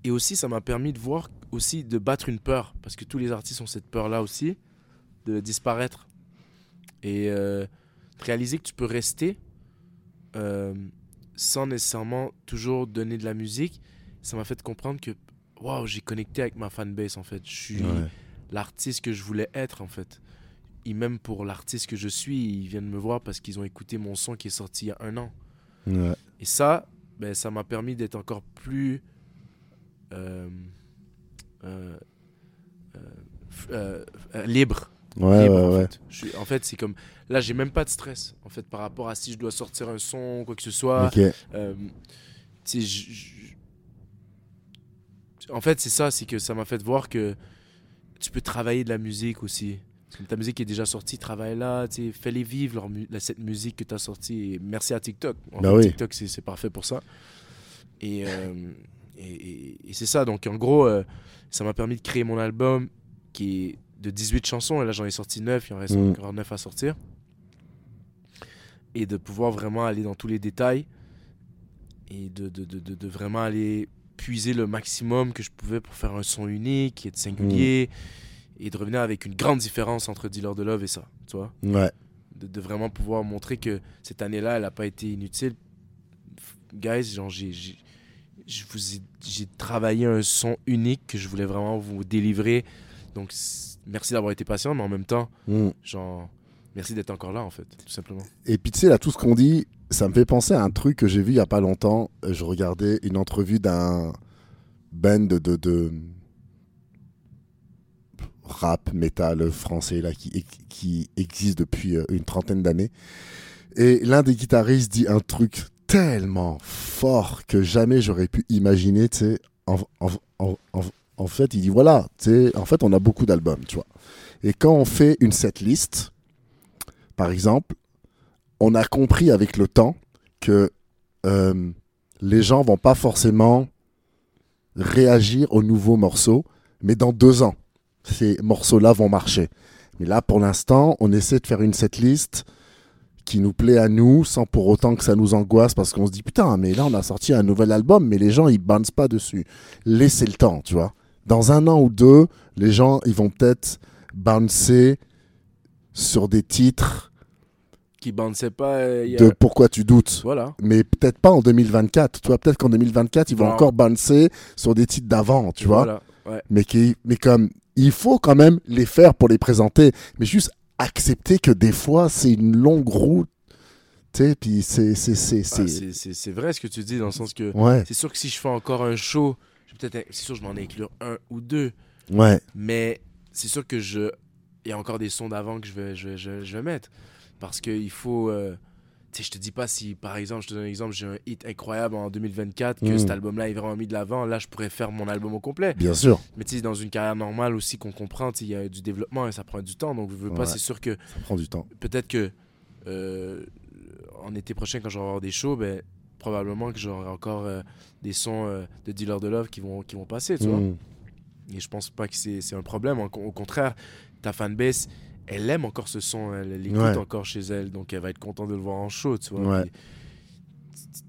Et aussi, ça m'a permis de voir, aussi, de battre une peur. Parce que tous les artistes ont cette peur-là aussi, de disparaître. Et euh, réaliser que tu peux rester euh, sans nécessairement toujours donner de la musique. Ça m'a fait comprendre que, waouh, j'ai connecté avec ma fanbase, en fait. Je suis Ouais. l'artiste que je voulais être en fait. Et même pour l'artiste que je suis, ils viennent me voir parce qu'ils ont écouté mon son qui est sorti il y a un an. Ouais. Et ça, ben, ça m'a permis d'être encore plus euh, euh, euh, euh, euh, libre. Ouais, libre, ouais, en ouais. fait. Je suis- en fait, c'est comme là, j'ai même pas de stress en fait par rapport à si je dois sortir un son quoi que ce soit. Ok. Euh, je- je- En fait, c'est ça, c'est que ça m'a fait voir que tu peux travailler de la musique aussi. Ta musique est déjà sortie, travaille là, fais-les vivre leur mu- la- cette musique que tu as sortie. Et merci à TikTok. En Bah fait, oui. TikTok, c'est parfait pour ça. Et, euh, et, et- et c'est ça. Donc, en gros, euh, ça m'a permis de créer mon album qui est de 18 chansons. Et là, j'en ai sorti 9. Il en reste Mm. encore 9 à sortir. Et de pouvoir vraiment aller dans tous les détails. Et de, de, de, de, vraiment aller puiser le maximum que je pouvais pour faire un son unique et de singulier. Et de revenir avec une grande différence entre Dealer de Love et ça. Tu vois Ouais. de, vraiment pouvoir montrer que cette année-là, elle n'a pas été inutile. Guys, genre, j'ai, j'ai, travaillé un son unique que je voulais vraiment vous délivrer. Donc, merci d'avoir été patient, mais en même temps, Mm. genre, merci d'être encore là, en fait, tout simplement. Et puis tu sais, là, tout ce qu'on dit, ça me fait penser à un truc que j'ai vu il y a pas longtemps. Je regardais une entrevue d'un band de, de, de rap, métal français là, qui, qui existe depuis euh, une trentaine d'années. Et l'un des guitaristes dit un truc tellement fort que jamais j'aurais pu imaginer, tu sais. En, en, en, en, fait, il dit voilà, en fait, on a beaucoup d'albums, tu vois. Et quand on fait une setlist, par exemple, on a compris avec le temps que euh, les gens vont pas forcément réagir aux nouveaux morceaux, mais dans deux ans, ces morceaux-là vont marcher. Mais là, pour l'instant, on essaie de faire une setlist qui nous plaît à nous, sans pour autant que ça nous angoisse, parce qu'on se dit putain, mais là, on a sorti un nouvel album, mais les gens, ils bounce pas dessus. Laissez le temps, tu vois. Dans un an ou deux, les gens, ils vont peut-être bouncer sur des titres Qui bandait pas. euh, il y a- de pourquoi tu doutes. Voilà. Mais peut-être pas en 2024. Tu vois, peut-être qu'en 2024, ils vont Non. encore bouncer sur des titres d'avant, tu vois. Voilà. Ouais. Mais, qui, mais comme, il faut quand même les faire pour les présenter. Mais juste accepter que des fois, c'est une longue route. Tu sais, puis c'est. c'est, c'est, Ah, vrai ce que tu dis, dans le sens que ouais, c'est sûr que si je fais encore un show, peut-être, c'est sûr que je m'en inclure un ou deux. ouais, Mais c'est sûr que je. Il y a encore des sons d'avant que je vais, je, vais- je, vais- je vais mettre. Parce qu'il faut. euh, Tu sais, je te dis pas si, par exemple, je te donne un exemple, j'ai un hit incroyable en 2024, que Mm. cet album-là est vraiment mis de l'avant. Là, je pourrais faire mon album au complet. bien sûr. Mais tu sais, dans une carrière normale aussi qu'on comprend, il y a du développement et ça prend du temps. Donc, je veux pas, Ouais. c'est sûr que Ça prend du temps. peut-être que euh, en été prochain, quand j'aurai avoir des shows, ben, probablement que j'aurai encore euh, des sons euh, de Dealer de Love qui vont, qui vont passer, tu vois. Mm. Et je pense pas que c'est un problème. Au contraire, ta fanbase, elle aime encore ce son, elle l'écoute Ouais. encore chez elle, donc elle va être contente de le voir en show, tu vois. Ouais.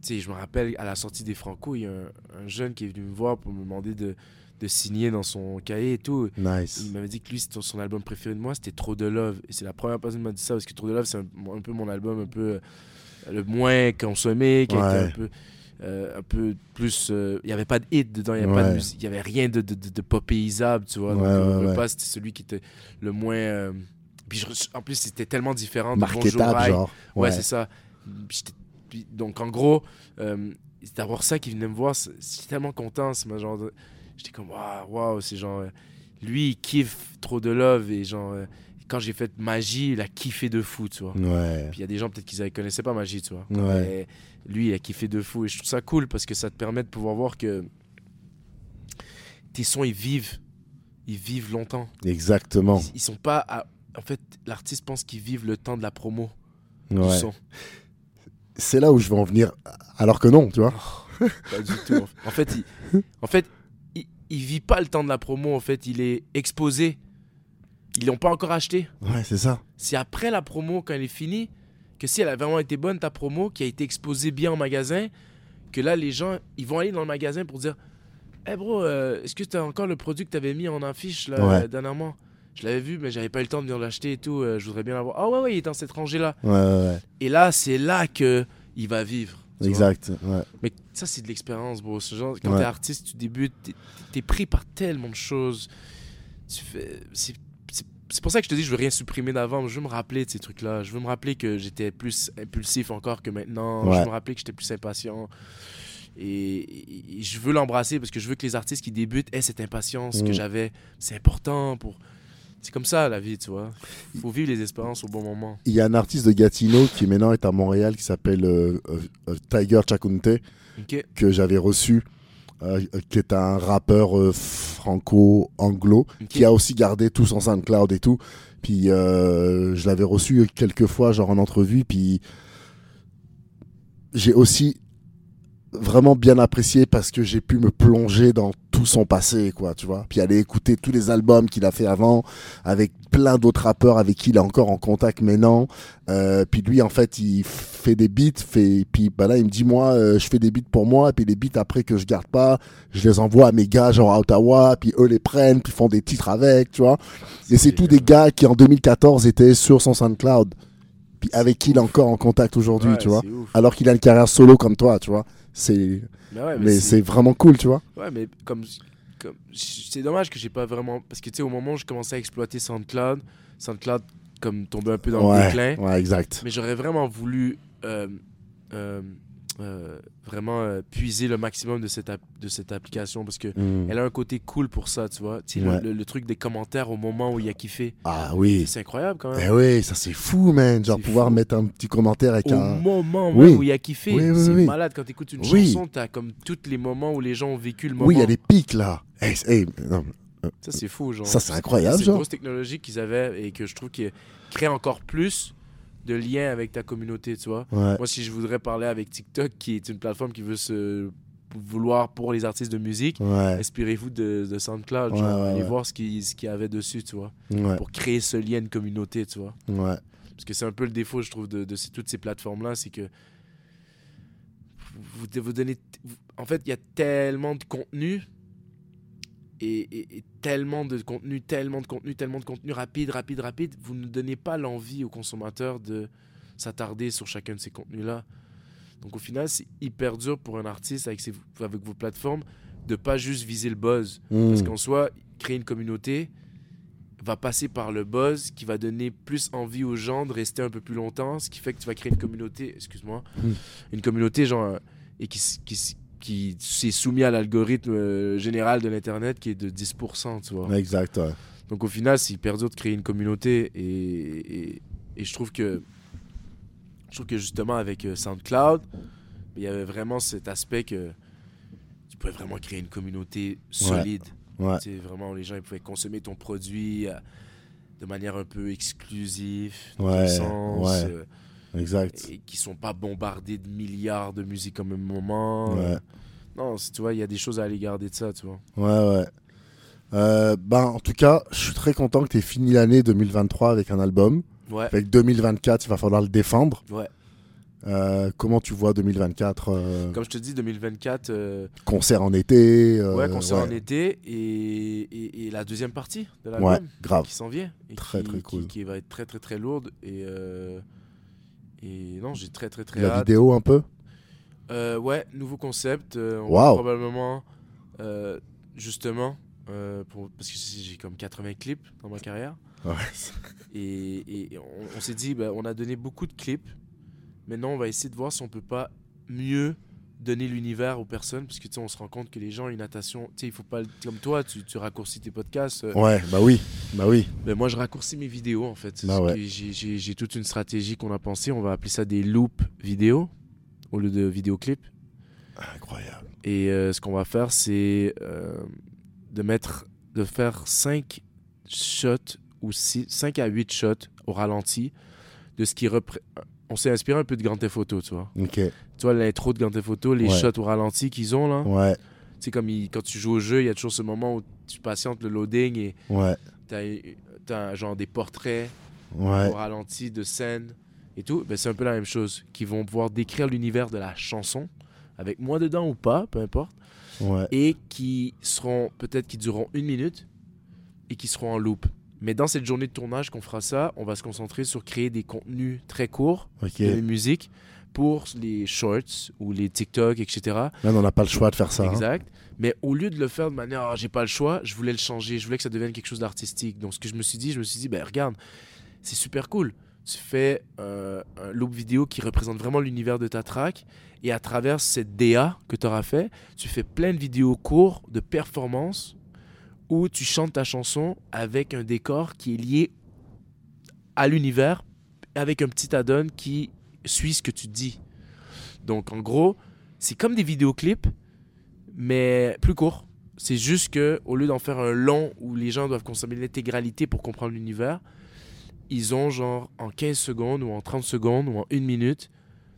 Puis, je me rappelle, à la sortie des Franco, il y a un, un jeune qui est venu me voir pour me demander de, de signer dans son cahier et tout. Nice. Il m'avait dit que lui, son album préféré de moi, c'était Trop de Love. Et c'est la première personne qui m'a dit ça, parce que Trop de Love, c'est un, un peu mon album un peu euh, le moins consommé, qui Ouais. un peu, euh, un peu plus. euh, Il n'y avait pas de hit dedans, il n'y avait, de rien de, de, de, de popéisable, tu vois. Ouais, Donc, euh, ouais, le ouais. pas, c'était celui qui était le moins. euh, puis je- en plus, c'était tellement différent de Marketable, genre. Ouais, c'est ça. Puis donc, en gros, euh, c'est d'avoir ça qui venait me voir, j'étais tellement content. C'est ma genre J'étais comme, waouh, waouh, c'est genre. euh, lui, il kiffe trop de love. Et genre, euh, quand j'ai fait Magie, il a kiffé de fou, tu vois. Ouais. Puis il y a des gens peut-être qu'ils ne connaissaient pas Magie, tu vois. Ouais. Mais lui, il a kiffé de fou. Et je trouve ça cool parce que ça te permet de pouvoir voir que tes sons, ils vivent. Ils vivent longtemps. Exactement. Ils, ils sont pas. à- En fait, l'artiste pense qu'ils vivent le temps de la promo du Ouais. son. C'est là où je veux en venir. Alors que non, tu vois. Pas du tout. En fait, il, en fait, il, il vit pas le temps de la promo. En fait, il est exposé. Ils l'ont pas encore acheté. Ouais, c'est ça. C'est après la promo, quand elle est finie, que si elle a vraiment été bonne, ta promo, qui a été exposée bien en magasin, que là, les gens, ils vont aller dans le magasin pour dire Hey bro, euh, est-ce que tu as encore le produit que tu avais mis en affiche là, Ouais. dernièrement? Je l'avais vu, mais j'avais pas eu le temps de venir l'acheter et tout. euh, je voudrais bien l'avoir. Ah ouais, ouais, il est dans cette rangée-là. Ouais, ouais, ouais. Et là, c'est là que il va vivre. Exact. Ouais. Mais ça, c'est de l'expérience, bro. Ce genre, quand t'es artiste, tu débutes, t'es- t'es pris par tellement de choses. Tu fais. C'est c'est- pour ça que je te dis, je veux rien supprimer d'avant. mais Je veux me rappeler de ces trucs-là. Je veux me rappeler que j'étais plus impulsif encore que maintenant. Je veux me rappeler que j'étais plus impatient. Et, je veux l'embrasser parce que je veux que les artistes qui débutent aient cette impatience que Mm. j'avais. C'est important pour. C'est comme ça la vie, tu vois. Faut vivre les expériences au bon moment. Il y a un artiste de Gatineau qui maintenant est à Montréal qui s'appelle euh, euh, Tiger Chakunte que j'avais reçu, euh, qui est un rappeur euh, franco-anglo qui a aussi gardé tout son SoundCloud et tout. Puis euh, je l'avais reçu quelques fois, genre en entrevue. Puis j'ai aussi vraiment bien apprécié parce que j'ai pu me plonger dans tout son passé, quoi, tu vois. Puis aller écouter tous les albums qu'il a fait avant, avec plein d'autres rappeurs avec qui il est encore en contact maintenant. Euh, puis lui, en fait, il fait des beats, fait, puis bah là, il me dit, moi, euh, je fais des beats pour moi, puis les beats après que je garde pas, je les envoie à mes gars, genre à Ottawa, puis eux les prennent, puis font des titres avec, tu vois. Et c'est tous des gars qui, en 2014, étaient sur son SoundCloud. Puis avec qui il est encore en contact aujourd'hui, Ouais, tu vois. ouf. Alors qu'il a une carrière solo comme toi, tu vois. C'est, Mais ouais, mais c'est vraiment cool, tu vois. Ouais, mais comme, c'est dommage que j'ai pas vraiment parce que tu sais au moment où je commençais à exploiter SoundCloud, SoundCloud comme tombait un peu dans le déclin, ouais, exact. mais j'aurais vraiment voulu euh, euh, euh, vraiment euh, puiser le maximum de cette de cette application parce que Mm. elle a un côté cool pour ça, tu vois. Tu sais, le- Ouais. le, le truc des commentaires au moment où il a kiffé, Ah oui. c'est incroyable quand même. Eh oui, ça c'est fou, man. Genre pouvoir fou. mettre un petit commentaire avec Au un. moment Oui. même où il a kiffé, Oui, oui, c'est malade quand tu écoutes une chanson, t'as comme tous les moments où les gens ont vécu le moment. Oui, il y a des pics là. Eh, eh, non, Ça, c'est fou, genre. Ça, c'est incroyable, C'est une genre. grosse technologie qu'ils avaient et que je trouve qui crée encore plus de liens avec ta communauté, tu vois. Ouais. Moi, si je voudrais parler avec TikTok, qui est une plateforme qui veut se vouloir pour les artistes de musique, Ouais. inspirez-vous de, de SoundCloud, Ouais, genre, allez voir ce qu'il ce y avait dessus, tu vois, pour créer ce lien de communauté, tu vois. Parce que c'est un peu le défaut, je trouve, de, de ces- toutes ces plateformes-là, c'est que vous, vous donnez... vous- En fait, il y a tellement de contenu et, et- et tellement de contenu, tellement de contenu, tellement de contenu rapide, rapide, rapide. Vous ne donnez pas l'envie aux consommateurs de s'attarder sur chacun de ces contenus-là. Donc au final, c'est hyper dur pour un artiste avec, ses- avec vos plateformes de pas juste viser le buzz. Parce Mm. qu'en soi, créer une communauté va passer par le buzz qui va donner plus envie aux gens de rester un peu plus longtemps, ce qui fait que tu vas créer une communauté, excuse-moi, Mm. une communauté genre euh, et qui qui, qui s'est soumis à l'algorithme euh, général de l'internet qui est de 10%, tu vois. Exact, ouais. Donc au final, c'est hyper dur de créer une communauté et, et, et je trouve que je trouve que justement avec euh, SoundCloud, il y avait vraiment cet aspect que tu pouvais vraiment créer une communauté solide. Ouais. Tu sais, vraiment, les gens ils pouvaient consommer ton produit euh, de manière un peu exclusive, dans Ouais, un sens, ouais. euh, Exact. et qui sont pas bombardés de milliards de musique en même moment. Ouais. Euh, Non, tu vois, il y a des choses à aller garder de ça, tu vois. Ouais, ouais. Euh, ben, en tout cas, je suis très content que tu aies fini l'année 2023 avec un album. Ouais, Avec 2024, il va falloir le défendre. ouais. Euh, comment tu vois 2024 euh, Comme je te dis, 2024, euh, Concert en été ouais, concert en été et, et, et la deuxième partie de l'album Ouais, grave. qui s'en vient. Et Très, qui, très qui- cool. Qui, va être très, très, très lourde. Et, et non, j'ai très, très, très La hâte. vidéo un peu Euh, ouais, nouveau concept. euh, on Wow. va probablement, euh, justement, euh, pour, parce que j'ai comme 80 clips dans ma carrière. Ouais. Et, et on, on s'est dit, ben, on a donné beaucoup de clips. Maintenant, on va essayer de voir si on peut pas mieux donner l'univers aux personnes. Parce que tu sais, on se rend compte que les gens une attention. Tu sais, il faut pas. Comme toi, tu, tu raccourcis tes podcasts. euh, Ouais, bah oui. Bah oui. ben, moi, je raccourcis mes vidéos en fait. Bah ouais. j'ai- toute une stratégie qu'on a pensée. On va appeler ça des loops vidéo au lieu de vidéoclips. Incroyable. Et euh, ce qu'on va faire, c'est euh, de mettre, de faire 5 shots ou 5 à 8 shots au ralenti de ce qui représente. On s'est inspiré un peu de Grand Theft Auto, tu vois. Ok. Tu vois l'intro de Grand Theft Auto, les Ouais. shots au ralenti qu'ils ont là. Ouais, Tu sais, comme il- quand tu joues au jeu, il y a toujours ce moment où tu patientes le loading et ouais, t'as as genre des portraits ouais. au ralenti de scènes et tout. Ben, c'est un peu la même chose. Qui vont pouvoir décrire l'univers de la chanson avec moi dedans ou pas, peu importe. Ouais. et qui seront peut-être qui dureront une minute et qui seront en loop. Mais dans cette journée de tournage qu'on fera ça, on va se concentrer sur créer des contenus très courts Ok. de musique pour les shorts ou les TikTok, etc. Là, on n'a pas le choix de faire ça. hein. Exact. Mais au lieu de le faire de manière, Ah, j'ai pas le choix, je voulais le changer. Je voulais que ça devienne quelque chose d'artistique. Donc, ce que je me suis dit, je me suis dit, ben regarde, c'est super cool. Tu fais euh, un loop vidéo qui représente vraiment l'univers de ta track. Et à travers cette DA que tu auras fait, tu fais plein de vidéos courts de performance où tu chantes ta chanson avec un décor qui est lié à l'univers, avec un petit add-on qui suit ce que tu dis. Donc, en gros, c'est comme des vidéoclips, mais plus courts. C'est juste que au lieu d'en faire un long où les gens doivent consommer l'intégralité pour comprendre l'univers, ils ont genre en 15 secondes ou en 30 secondes ou en 1 minute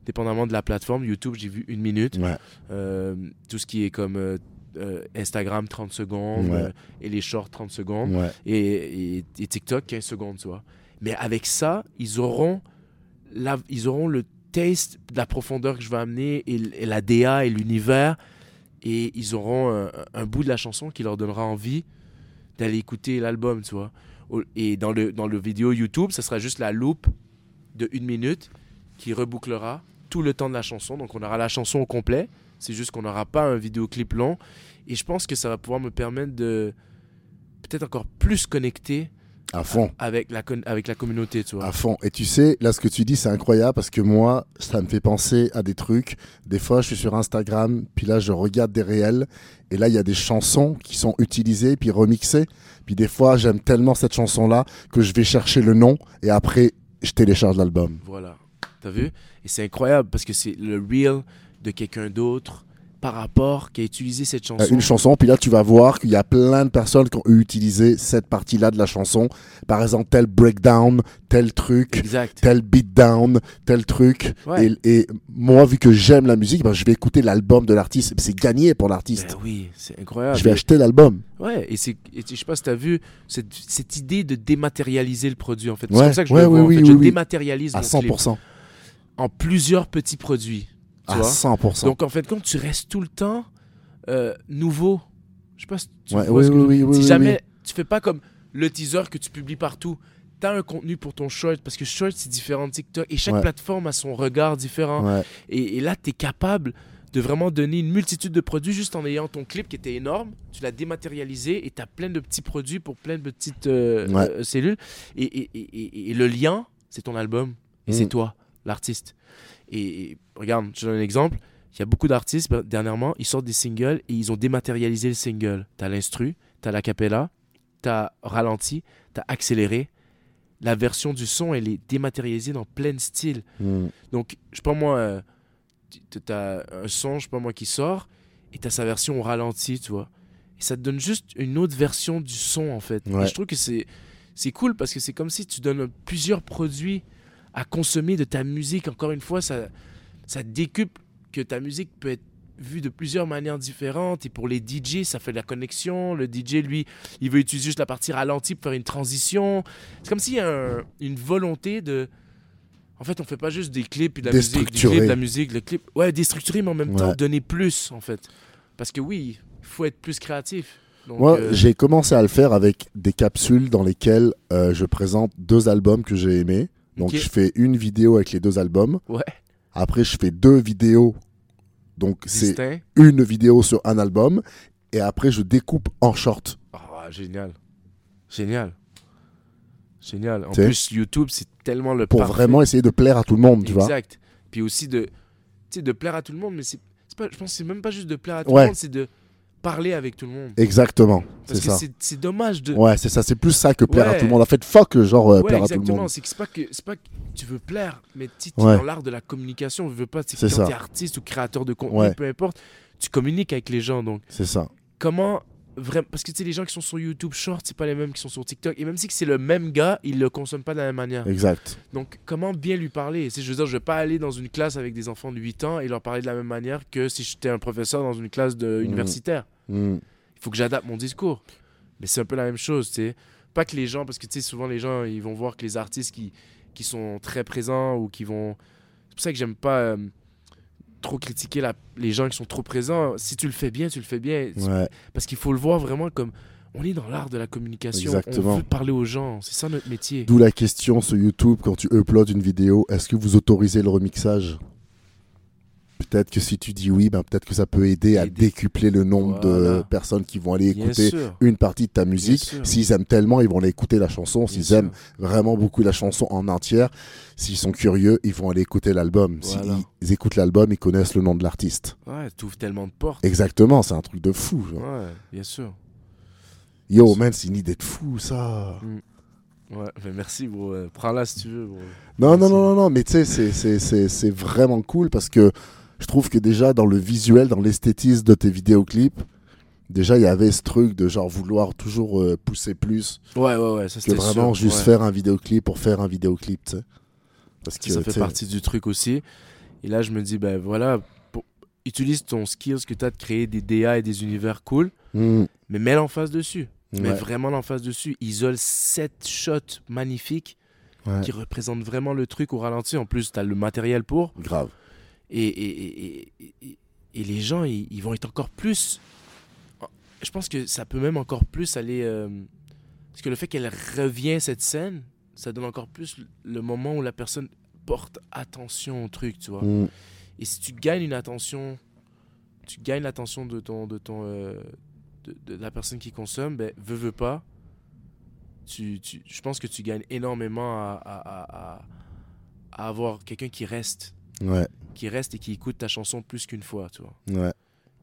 dépendamment de la plateforme. YouTube, j'ai vu une minute. Ouais. Euh, tout ce qui est comme euh, euh, Instagram, 30 secondes. Ouais. euh, et les shorts, 30 secondes. Ouais. Et, et- et TikTok, 15 secondes, tu vois. Mais avec ça, ils auront, la, ils auront le taste de la profondeur que je vais amener et, la DA et l'univers. Et ils auront un, un bout de la chanson qui leur donnera envie d'aller écouter l'album, tu vois. Et dans le, dans le vidéo YouTube, ça sera juste la loupe de une minute qui rebouclera tout le temps de la chanson. Donc on aura la chanson au complet. C'est juste qu'on n'aura pas un vidéoclip long. Et je pense que ça va pouvoir me permettre de peut-être encore plus connecter À fond. avec la, avec la communauté, tu vois. À fond. Et tu sais, là, ce que tu dis, c'est incroyable parce que moi, ça me fait penser à des trucs. Des fois, je suis sur Instagram, puis là, je regarde des réels, et là, il y a des chansons qui sont utilisées, puis remixées. Puis des fois, j'aime tellement cette chanson-là que je vais chercher le nom, et après, je télécharge l'album. Voilà. T'as vu? Et c'est incroyable parce que c'est le real de quelqu'un d'autre par rapport qui a utilisé cette Euh, chanson. Une chanson, puis là, tu vas voir qu'il y a plein de personnes qui ont utilisé cette partie-là de la chanson. Par exemple, tel breakdown, tel truc. Exact. tel beatdown, tel truc. Ouais. Et, et moi, vu que j'aime la musique, ben, je vais écouter l'album de l'artiste. C'est gagné pour l'artiste. Ben oui, c'est incroyable. je vais acheter l'album. Ouais, et et je sais pas si t'as vu cette, cette idée de dématérialiser le produit en fait. C'est Ouais, comme ça que je ouais, le vois. oui, en fait. oui, je oui, dématérialise À mon clip 100%. en plusieurs petits produits. Tu À vois 100%. Donc en fait, quand tu restes tout le temps euh, nouveau, je sais pas si tu Ouais, vois oui, ce que oui, je- oui, oui, si oui, jamais tu fais pas comme le teaser que tu publies partout. T'as un contenu pour ton short parce que short c'est différent de TikTok et chaque Ouais. plateforme a son regard différent. Ouais. Et, et là, tu es capable de vraiment donner une multitude de produits juste en ayant ton clip qui était énorme. Tu l'as dématérialisé et tu as plein de petits produits pour plein de petites euh, euh, cellules. Et, le lien, c'est ton album et Mm. c'est toi, l'artiste. Et, et regarde, je te donne un exemple. Il y a beaucoup d'artistes, ben, dernièrement, ils sortent des singles et ils ont dématérialisé le single. Tu as l'instru, tu as la capella, tu as ralenti, tu as accéléré. La version du son, elle est dématérialisée dans plein de styles. Mm. Donc, je sais pas moi, euh, tu as un son, je sais pas moi, qui sort, et tu as sa version au ralenti, tu vois. Et ça te donne juste une autre version du son, en fait. Ouais. Et je trouve que c'est cool parce que c'est comme si tu donnes plusieurs produits à consommer de ta musique. Encore une fois, ça, ça décuple que ta musique peut être vue de plusieurs manières différentes. Et pour les DJ, ça fait de la connexion. Le DJ, lui, il veut utiliser juste la partie ralentie pour faire une transition. C'est comme s'il y a un- une volonté de... En fait, on fait pas juste des clips et de la musique, du Déstructurer. clip, de la musique, le clip. Ouais, déstructurer, mais en même temps, donner plus, en fait. Parce que oui, il faut être plus créatif. Donc, Moi, euh, j'ai commencé à le faire avec des capsules dans lesquelles euh, je présente deux albums que j'ai aimés. Donc, je fais une vidéo avec les deux albums. Ouais, Après, je fais deux vidéos. Donc, c'est une vidéo sur un album. Et après, je découpe en short. Ah, génial. Génial. Génial. En plus, YouTube, c'est tellement le Pour parfait. vraiment essayer de plaire à tout le monde, tu vois. Exact. Puis aussi de, tu sais, de plaire à tout le monde, mais c'est c'est pas, je pense que c'est même pas juste de plaire à tout Ouais. le monde, c'est de parler avec tout le monde. Exactement. C'est Parce que ça. c'est- dommage de. Ouais, c'est ça. C'est plus ça que plaire à tout le monde. En fait, fuck, genre, euh, Ouais, plaire à tout le exactement. monde. Que c'est pas que c'est pas que tu veux plaire, mais tu es Ouais. dans l'art de la communication. Tu veux pas. C'est quand ça. t'es artiste ou créateur de contenu, peu importe, tu communiques avec les gens. Donc C'est ça. comment vraiment parce que tu sais les gens qui sont sur YouTube Short, c'est pas les mêmes qui sont sur TikTok. Et même si c'est le même gars, ils le consomment pas de la même manière. Exact. Donc, comment bien lui parler? Sais, Je veux dire, je vais pas aller dans une classe avec des enfants de 8 ans et leur parler de la même manière que si j'étais un professeur dans une classe de Mhm. universitaire. Mm. Il faut que j'adapte mon discours. Mais c'est un peu la même chose, tu sais. Pas que les gens, parce que tu sais, souvent les gens, ils vont voir que les artistes qui, qui sont très présents ou qui vont. C'est pour ça que j'aime pas euh, trop critiquer la- les gens qui sont trop présents. Si tu le fais bien, tu le fais bien. Ouais. Parce qu'il faut le voir vraiment comme. On est dans l'art de la communication. Exactement. On veut parler aux gens. C'est ça notre métier. D'où la question sur YouTube, quand tu uploads une vidéo, est-ce que vous autorisez le remixage? Peut-être que si tu dis oui, ben peut-être que ça peut aider à décupler le nombre de personnes qui vont aller écouter une partie de ta musique. S'ils aiment tellement, ils vont aller écouter la chanson. S'ils aiment vraiment beaucoup la chanson en entière, s'ils sont curieux, ils vont aller écouter l'album. Voilà. S'ils écoutent l'album, ils connaissent le nom de l'artiste. Ouais, t'ouvres tellement de portes. Exactement, c'est un truc de fou. genre. Ouais, bien sûr. Yo, man, c'est une idée de fou, ça. Ouais, mais merci, bro. Euh, Prends-la si tu veux, bro. Non, non, Merci. non, non, non, mais tu sais, c'est vraiment cool parce que je trouve que déjà dans le visuel, dans l'esthétisme de tes vidéoclips, déjà il y avait ce truc de genre vouloir toujours euh, pousser plus Ouais, ouais, ouais, ça que c'était vraiment sûr, juste ouais. faire un vidéoclip pour faire un vidéoclip, tu sais. Parce que ça fait partie du truc aussi. Et là, je me dis, ben voilà, pour- utilise ton skills que tu as de créer des DA et des univers cool, Mm. mais mets l'emphase dessus. Mets Ouais. vraiment l'emphase dessus. Isole sept shots magnifiques Ouais. qui représentent vraiment le truc au ralenti. En plus, tu as le matériel pour. Grave. Et, et, et, et- et- et les gens, ils, ils vont être encore plus. Je pense que ça peut même encore plus aller. euh, parce que le fait qu'elle revient, cette scène, ça donne encore plus le moment où la personne porte attention au truc, tu vois. Mm. Et si tu gagnes une attention, tu gagnes l'attention de ton, de ton, euh, de, de la personne qui consomme, ben veux veux pas. Tu, tu, je pense que tu gagnes énormément à, à, à, à- à avoir quelqu'un qui reste, Ouais. qui reste et qui écoute ta chanson plus qu'une fois, tu vois. Ouais.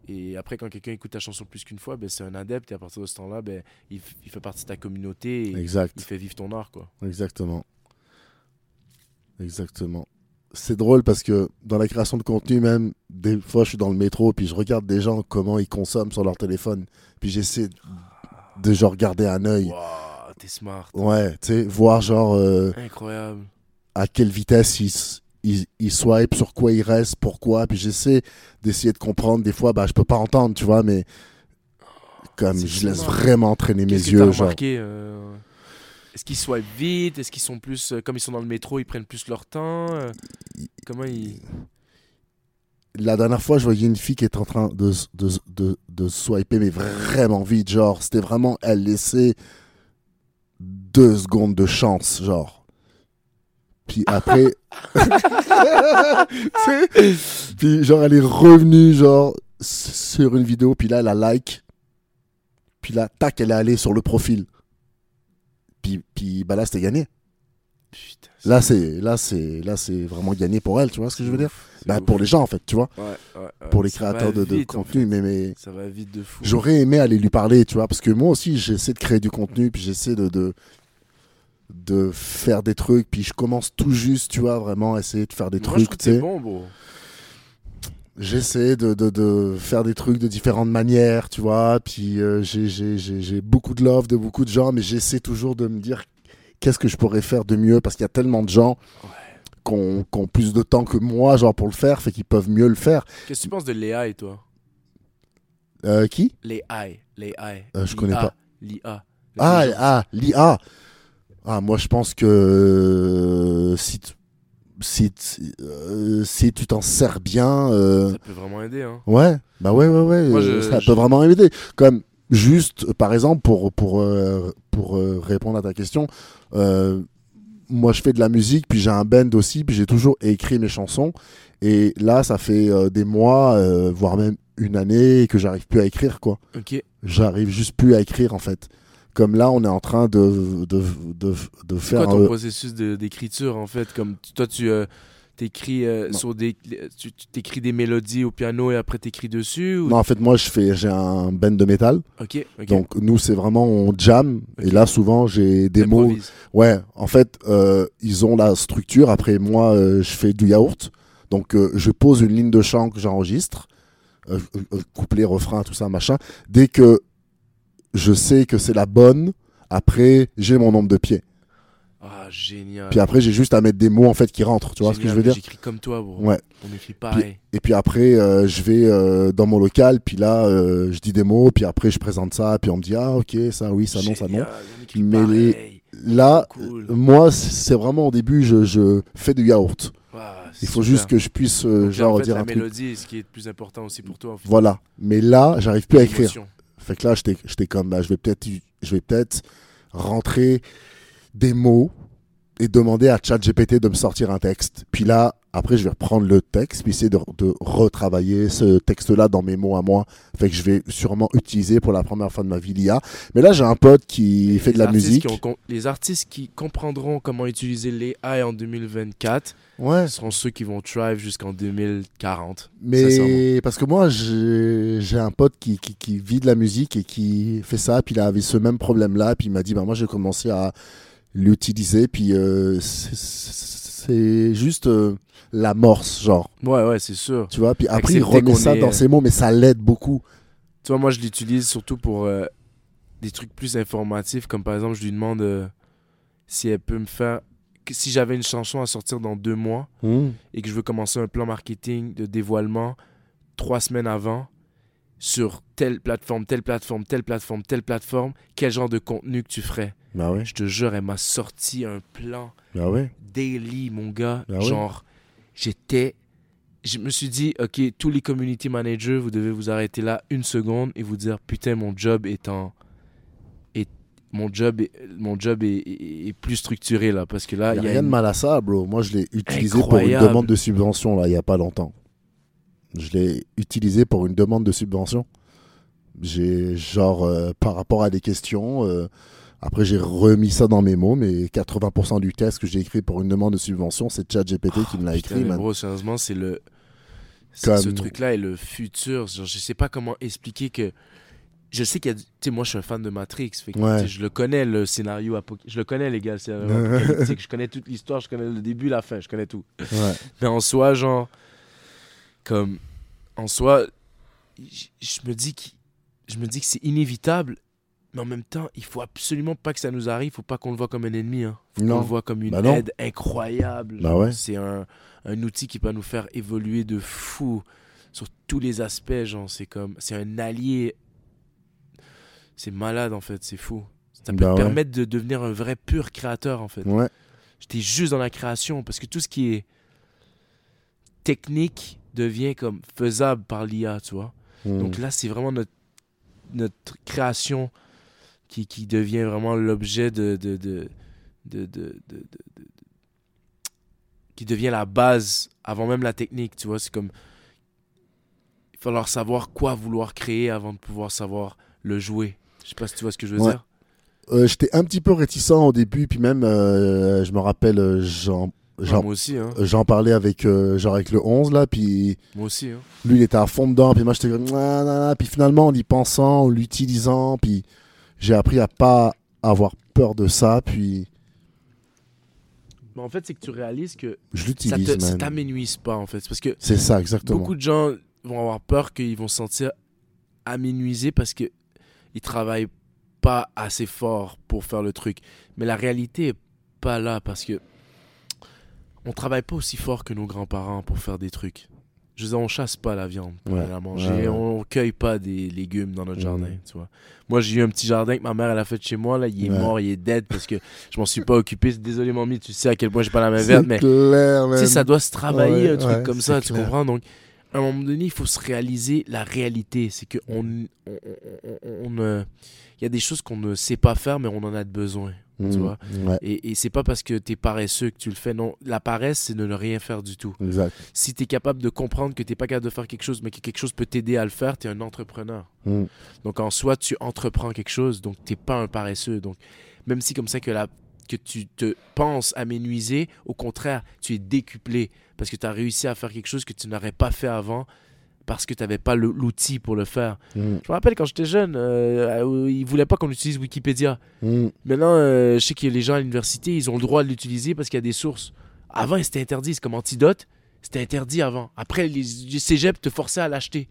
Et après, quand quelqu'un écoute ta chanson plus qu'une fois, ben c'est un adepte et à partir de ce temps-là, ben il, il fait partie de ta communauté et il Exact. fait vivre ton art, quoi. Exactement. Exactement. C'est drôle parce que dans la création de contenu, même, des fois, je suis dans le métro, puis je regarde des gens comment ils consomment sur leur téléphone, puis j'essaie de genre garder un œil. Waouh, t'es smart. Ouais, tu sais, voir genre euh, Incroyable. à quelle vitesse ils, ils, ils swipe, sur quoi ils restent, pourquoi, puis j'essaie d'essayer de comprendre. Des fois, bah, je peux pas entendre, tu vois, mais comme je laisse smart. vraiment traîner mes que yeux, genre. euh, Est-ce qu'ils swipent vite? Est-ce qu'ils sont plus. euh, comme ils sont dans le métro, ils prennent plus leur temps euh, Comment ils. La dernière fois, je voyais une fille qui était en train de, de, de, de swiper, mais vraiment vite. Genre, c'était vraiment, elle laissait deux secondes de chance, genre. Puis après. (laughs) Puis genre, elle est revenue, genre, sur une vidéo, puis là, elle a like. Puis là, tac, elle est allée sur le profil. Puis, puis bah là, c'était gagné. Putain. Là, c'est là, c'est là, c'est vraiment gagné pour elle, tu vois ce que je veux dire? Bah, pour les gens, en fait, tu vois? Ouais, ouais, ouais. Pour les Ça créateurs de, de vite, en contenu, fait. mais, mais Ça va vite de fou. j'aurais aimé aller lui parler, tu vois, parce que moi aussi, j'essaie de créer du contenu, puis j'essaie de, de, de faire des trucs, puis je commence tout juste, tu vois, vraiment à essayer de faire des Moi, je trouve trucs, que sais. bon, bro. J'essaie de, de, de faire des trucs de différentes manières, tu vois, puis euh, j'ai- j'ai j'ai- j'ai beaucoup de love de beaucoup de gens, mais j'essaie toujours de me dire qu'est-ce que je pourrais faire de mieux, parce qu'il y a tellement de gens Ouais. qui ont, qui ont plus de temps que moi, genre, pour le faire, fait qu'ils peuvent mieux le faire. Qu'est-ce que tu penses de l'AI, toi? Euh, qui? Les AI. Les AI. Euh, je connais pas. L'IA. Ah, ah l'IA. Ah, moi, je pense que euh, si, euh, si tu t'en sers bien, euh, Ça peut vraiment aider, hein. ouais, bah ouais, ouais, ouais, Moi, je- ça je- peut vraiment aider. Comme juste, par exemple, pour, pour, euh, pour répondre à ta question, moi, je fais de la musique, puis j'ai un band aussi, puis j'ai toujours écrit mes chansons. Et là, ça fait des mois, voire même une année, que j'arrive plus à écrire, quoi. Ok. J'arrive juste plus à écrire, en fait. Comme là, on est en train de, de, de, faire. quoi ton un- processus d'écriture, en fait? Comme toi, tu euh, t'écris euh, sur des, tu t'écris des mélodies au piano et après t'écris dessus ou... Non, en fait, moi, je fais, j'ai un band de métal. Ok, ok. Donc, nous, c'est vraiment, on jam. Et là, souvent, j'ai des mots. Ouais, en fait, euh, ils ont la structure. Après, moi, euh, je fais du yaourt. Donc, je pose une ligne de chant que j'enregistre. Euh, euh, couplet, refrain, tout ça, machin. Dès que je sais que c'est la bonne, après, j'ai mon nombre de pieds. Ah, génial. Puis après, j'ai juste à mettre des mots, en fait, qui rentrent. Tu vois ce que je veux dire? J'écris comme toi, bro. Ouais. On écrit pareil. Et puis après, euh, je vais euh, dans mon local, puis là, euh, je dis des mots, puis après, je présente ça, puis on me dit, ah, ok, ça, oui, ça, non, ça, non. Mais les-. Là, Cool. moi, c'est vraiment au début, je, je fais du yaourt. Ah, Il faut super. juste que je puisse, Donc, genre, en fait, dire la un mélodie ce qui est le plus important aussi pour toi. En fait. Voilà. Mais là, j'arrive plus à écrire. Fait que là, j'étais comme, bah, je vais peut-être peut-être rentrer des mots et demander à ChatGPT de me sortir un texte. Puis là, après, je vais reprendre le texte, puis essayer de, de retravailler ce texte-là dans mes mots à moi. Fait que je vais sûrement utiliser pour la première fois de ma vie l'IA. Mais là, j'ai un pote qui fait de la musique. ont les artistes qui comprendront comment utiliser l'AI en 2024 Ouais. seront ceux qui vont thrive jusqu'en 2040. Sincèrement. Mais parce que moi, j'ai un pote qui, qui, qui vit de la musique et qui fait ça, puis il avait ce même problème-là, puis il m'a dit, bah, moi j'ai commencé à l'utiliser, puis euh, c'est juste euh, l'amorce, genre, Ouais, ouais, c'est sûr. tu vois, puis après il Accepter remet qu'on ça est, dans euh, ses mots, mais ça l'aide beaucoup. Tu vois, moi, je l'utilise surtout pour euh, des trucs plus informatifs, comme par exemple, je lui demande euh, si elle peut me faire si j'avais une chanson à sortir dans deux mois Hmm. et que je veux commencer un plan marketing de dévoilement trois semaines avant sur telle plateforme, telle plateforme, telle plateforme, telle plateforme, quel genre de contenu que tu ferais Bah ouais, Je te jure, elle m'a sorti un plan bah ouais. daily, mon gars. Ah ouais? Genre, j'étais. Je me suis dit, OK, tous les community managers, vous devez vous arrêter là une seconde et vous dire, putain, mon job est en. est- mon job, est, mon job est, plus structuré là. Parce que là, Il n'y y a a rien de mal à ça, bro. Moi, je l'ai utilisé pour une demande de subvention, là, il n'y a pas longtemps. Je l'ai utilisé pour une demande de subvention. J'ai, genre, euh, par rapport à des questions, euh, après, j'ai remis ça dans mes mots, mais 80% du texte que j'ai écrit pour une demande de subvention, c'est ChatGPT qui me l'a écrit, mais gros, sérieusement, c'est le. Comme- Ce truc-là est le futur. Genre, je sais pas comment expliquer que. Je sais qu'il y a. Tu sais, moi, je suis un fan de Matrix. Fait que, Ouais. Je le connais, le scénario. apoc- Je le connais, les gars. le scénario apocalyptique. (laughs) je connais toute l'histoire. Je connais le début, la fin. Je connais tout. Ouais. Mais en soi, genre. Comme. En soi, je me dis que. Je me dis que c'est inévitable. Mais en même temps, il faut absolument pas que ça nous arrive. faut pas qu'on le voit comme un ennemi. Hein. Faut qu'on le voit comme une Bah aide incroyable. Bah ouais. C'est un, un outil qui peut nous faire évoluer de fou sur tous les aspects. Genre, c'est comme. C'est un allié. C'est malade, en fait. C'est fou. Ça peut Bah te ouais. permettre de devenir un vrai pur créateur, en fait. Ouais. J'étais juste dans la création parce que tout ce qui est technique devient comme faisable par l'IA, tu vois. Hmm. Donc là, c'est vraiment notre, notre création qui, qui devient vraiment l'objet de de, de, de, qui devient la base avant même la technique, tu vois. C'est comme. Il va falloir savoir quoi vouloir créer avant de pouvoir savoir le jouer. Je sais pas si tu vois ce que je veux Ouais. dire. Euh, J'étais un petit peu réticent au début, puis même, euh, je me rappelle, euh, j'en- moi aussi, hein. j'en parlais avec, euh, genre avec le 11, là, puis Moi aussi, hein. lui, il était à fond dedans, puis moi, j'étais comme, Ah, nan, nan. puis finalement, en y pensant, en l'utilisant, puis j'ai appris à pas avoir peur de ça, puis Mais en fait, c'est que tu réalises que je ça l'utilise, ça man. t'aménuise pas, en fait. C'est Parce que C'est ça, exactement. beaucoup de gens vont avoir peur qu'ils vont se sentir aménuisés parce que ils travaillent pas assez fort pour faire le truc. Mais la réalité est pas là parce que on travaille pas aussi fort que nos grands-parents pour faire des trucs. Je veux dire, on chasse pas la viande pour Ouais. la manger, Ouais, ouais. on cueille pas des légumes dans notre Mhm. jardin, tu vois. Moi, j'ai eu un petit jardin que ma mère elle a fait chez moi là, il est mort, il est dead parce que je m'en suis pas occupé. Désolé mamie, tu sais à quel point j'ai pas la main verte mais clair, tu man. sais, ça doit se travailler, un truc comme ça, tu comprends? Donc, à un moment donné, il faut se réaliser la réalité. C'est que on, on, on- on- on ne- il y a des choses qu'on ne sait pas faire, mais on en a besoin. Tu vois. Ouais, Et, et c'est pas parce que tu es paresseux que tu le fais. Non, la paresse, c'est de ne rien faire du tout. exact. Si tu es capable de comprendre que tu pas capable de faire quelque chose, mais que quelque chose peut t'aider à le faire, tu es un entrepreneur. Hmm. Donc en soi, tu entreprends quelque chose, donc t'es pas un paresseux. Donc même si comme ça que, la, que tu te penses aménuiser, au contraire, tu es décuplé parce que tu as réussi à faire quelque chose que tu n'aurais pas fait avant parce que tu n'avais pas l'outil pour le faire. Hmm. Je me rappelle quand j'étais jeune, euh, euh, ils voulaient pas qu'on utilise Wikipédia. Hmm. Maintenant, euh, je sais que les gens à l'université, ils ont le droit de l'utiliser parce qu'il y a des sources. Avant, c'était interdit. C'est comme Antidote. C'était interdit avant. Après, les, les cégeps te forçaient à l'acheter.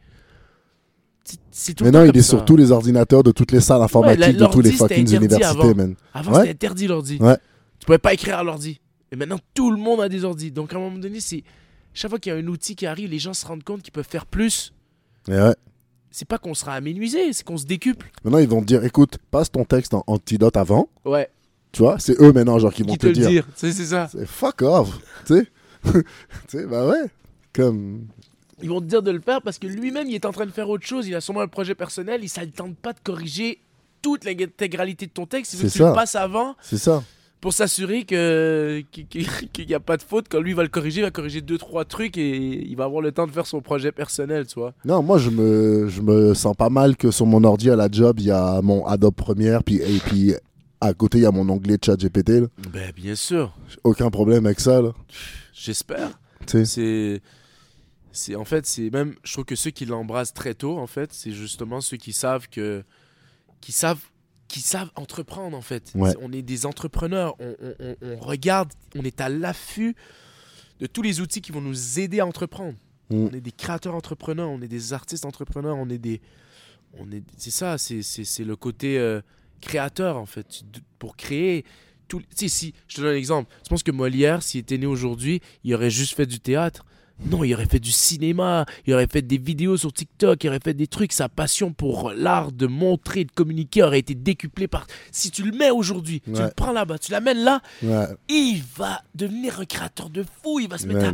Tout Maintenant, il est ça. sur tous les ordinateurs de toutes les salles informatiques de tous les fucking interdit universités, avant. man. Avant, Ouais. c'était interdit l'ordi. Ouais. Tu pouvais pas écrire à l'ordi. Et maintenant, tout le monde a des ordis. Donc, à un moment donné, c'est chaque fois qu'il y a un outil qui arrive, les gens se rendent compte qu'ils peuvent faire plus. Et ouais. C'est pas qu'on sera aménuisé, c'est qu'on se décuple. Maintenant, ils vont te dire, écoute, passe ton texte en antidote avant. Ouais. Tu vois, c'est eux maintenant, genre, qui vont Qui te, te le dire. dire. C'est ça. C'est fuck off. (laughs) tu sais (laughs) Tu sais, bah ouais. Comme. Ils vont te dire de le faire parce que lui-même, il est en train de faire autre chose. Il a sûrement un projet personnel. Il ne tente pas de corriger toute l'intégralité de ton texte. Il veut que C'est tu le ça. passes avant C'est ça. pour s'assurer que (laughs) qu'il n'y a pas de faute. Quand lui va le corriger, il va corriger deux, trois trucs et il va avoir le temps de faire son projet personnel, tu vois. Non, moi, je me, je me sens pas mal que sur mon ordi à la job, il y a mon Adobe Premiere, puis, et puis à côté, il y a mon onglet ChatGPT. là. Ben, bien sûr. Aucun problème avec ça. Là. J'espère. C'est. C'est en fait, c'est même. Je trouve que ceux qui l'embrassent très tôt, en fait, c'est justement ceux qui savent que. qui savent. qui savent entreprendre, en fait. Ouais. On est des entrepreneurs. On, on- on- on regarde, on est à l'affût de tous les outils qui vont nous aider à entreprendre. Mm. On est des créateurs entrepreneurs, on est des artistes entrepreneurs, on est des. On est, c'est ça, c'est, c'est, le côté euh, créateur, en fait. Pour créer, sais, si, je te donne un exemple. Tu penses que Molière, s'il était né aujourd'hui, il aurait juste fait du théâtre Non, il aurait fait du cinéma, il aurait fait des vidéos sur TikTok, il aurait fait des trucs. Sa passion pour l'art de montrer, de communiquer aurait été décuplée par. Si tu le mets aujourd'hui, tu le prends là-bas, tu l'amènes là, Ouais, il va devenir un créateur de fou. Il va se mettre à.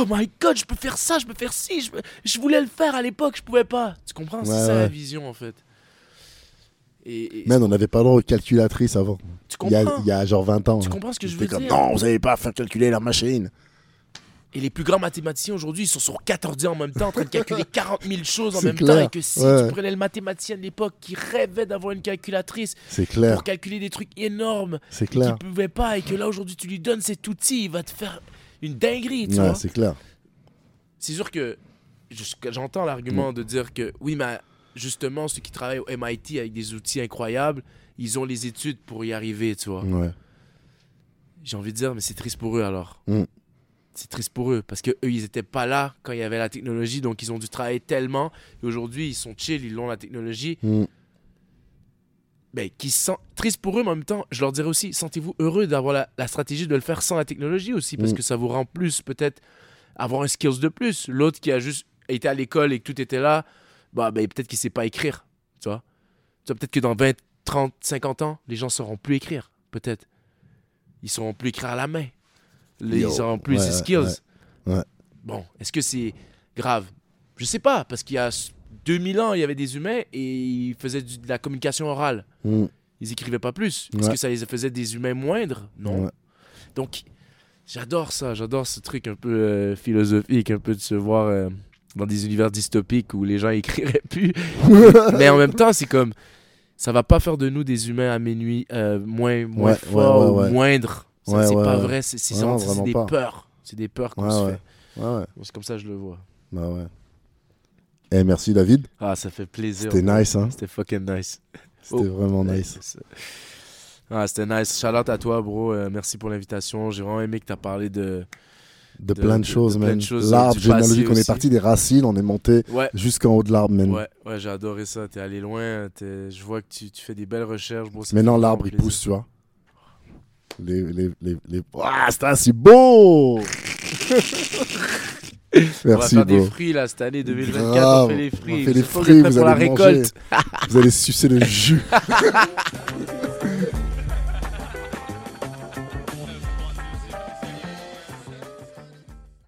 Oh my god, je peux faire ça, je peux faire ci. Je, peux- je voulais le faire à l'époque, je pouvais pas. Tu comprends? C'est ça la vision en fait. Et, et- Man, on n'avait pas le droit aux calculatrices avant. tu Il y, a, comprends? il y a genre 20 ans. Tu hein. comprends ce que je veux dire? Non, vous n'allez pas faire calculer la machine. Et les plus grands mathématiciens aujourd'hui, ils sont sur 4 ordi en même temps, en train de calculer (laughs) 40 000 choses en même temps. Et que si Ouais. tu prenais le mathématicien de l'époque qui rêvait d'avoir une calculatrice clair, pour calculer des trucs énormes qu'il ne pouvait pas, et que là aujourd'hui tu lui donnes cet outil, il va te faire une dinguerie, tu Ouais, vois. c'est clair. C'est sûr que je- j'entends Mm. l'argument de dire que oui, mais justement, ceux qui travaillent au MIT avec des outils incroyables, ils ont les études pour y arriver, tu vois. Ouais. J'ai envie de dire, mais c'est triste pour eux alors. Mm. C'est triste pour eux parce que eux, ils étaient pas là quand il y avait la technologie, donc ils ont dû travailler tellement. Et aujourd'hui, ils sont chill, ils ont la technologie. Mm. Ben, qui sent triste pour eux, mais en même temps, je leur dirais aussi, sentez-vous heureux d'avoir la, la stratégie de le faire sans la technologie aussi, parce Mm. que ça vous rend plus peut-être avoir un skills de plus. L'autre qui a juste été à l'école et que tout était là, bah, ben, peut-être qu'il sait pas écrire, tu vois. Tu vois, peut-être que dans 20, 30, 50 ans, les gens sauront plus écrire, peut-être. Ils sauront plus écrire à la main. Les- Yo, Ils sauront plus ouais, skills. ouais, ouais. Bon, est-ce que c'est grave? Je sais pas, parce qu'il y a 2000 ans, il y avait des humains et ils faisaient de la communication orale. Mm. Ils écrivaient pas plus. Est-ce que ça les faisait des humains moindres? Non. Donc, j'adore ça. J'adore ce truc un peu euh, philosophique, un peu de se voir euh, dans des univers dystopiques où les gens (laughs) écriraient plus. (laughs) Mais en même temps, c'est comme. Ça va pas faire de nous des humains à minuit euh, moins, moins Ouais, ouais, forts ouais, ouais. ou moindres. Ça, Ouais, c'est ouais, pas vrai. C'est des pas. peurs. C'est des peurs qu'on se fait. C'est comme ça que je le vois. Bah ouais. Eh, merci David. Ah, ça fait plaisir. C'était nice, hein. C'était fucking nice. (laughs) C'était Oh. vraiment nice. Ah, c'était nice. Shout out à toi, bro. Euh, merci pour l'invitation. J'ai vraiment aimé que tu as parlé de. De, de- plein de choses, choses, L'arbre généalogique, on est parti des racines, on est monté Ouais. jusqu'en haut de l'arbre, man. Ouais, ouais, j'ai adoré ça. T'es allé loin. t'es- Je vois que tu, tu fais des belles recherches, bro. Maintenant, l'arbre, il pousse, tu vois. Les, les, les, les... Ah, c'était si beau (laughs) On va Merci, faire des fruits là cette année 2024. Grave. On fait les On fruits. fait les Faut que fruits, prêt vous pour la allez manger. récolte. Vous allez sucer le jus. (laughs)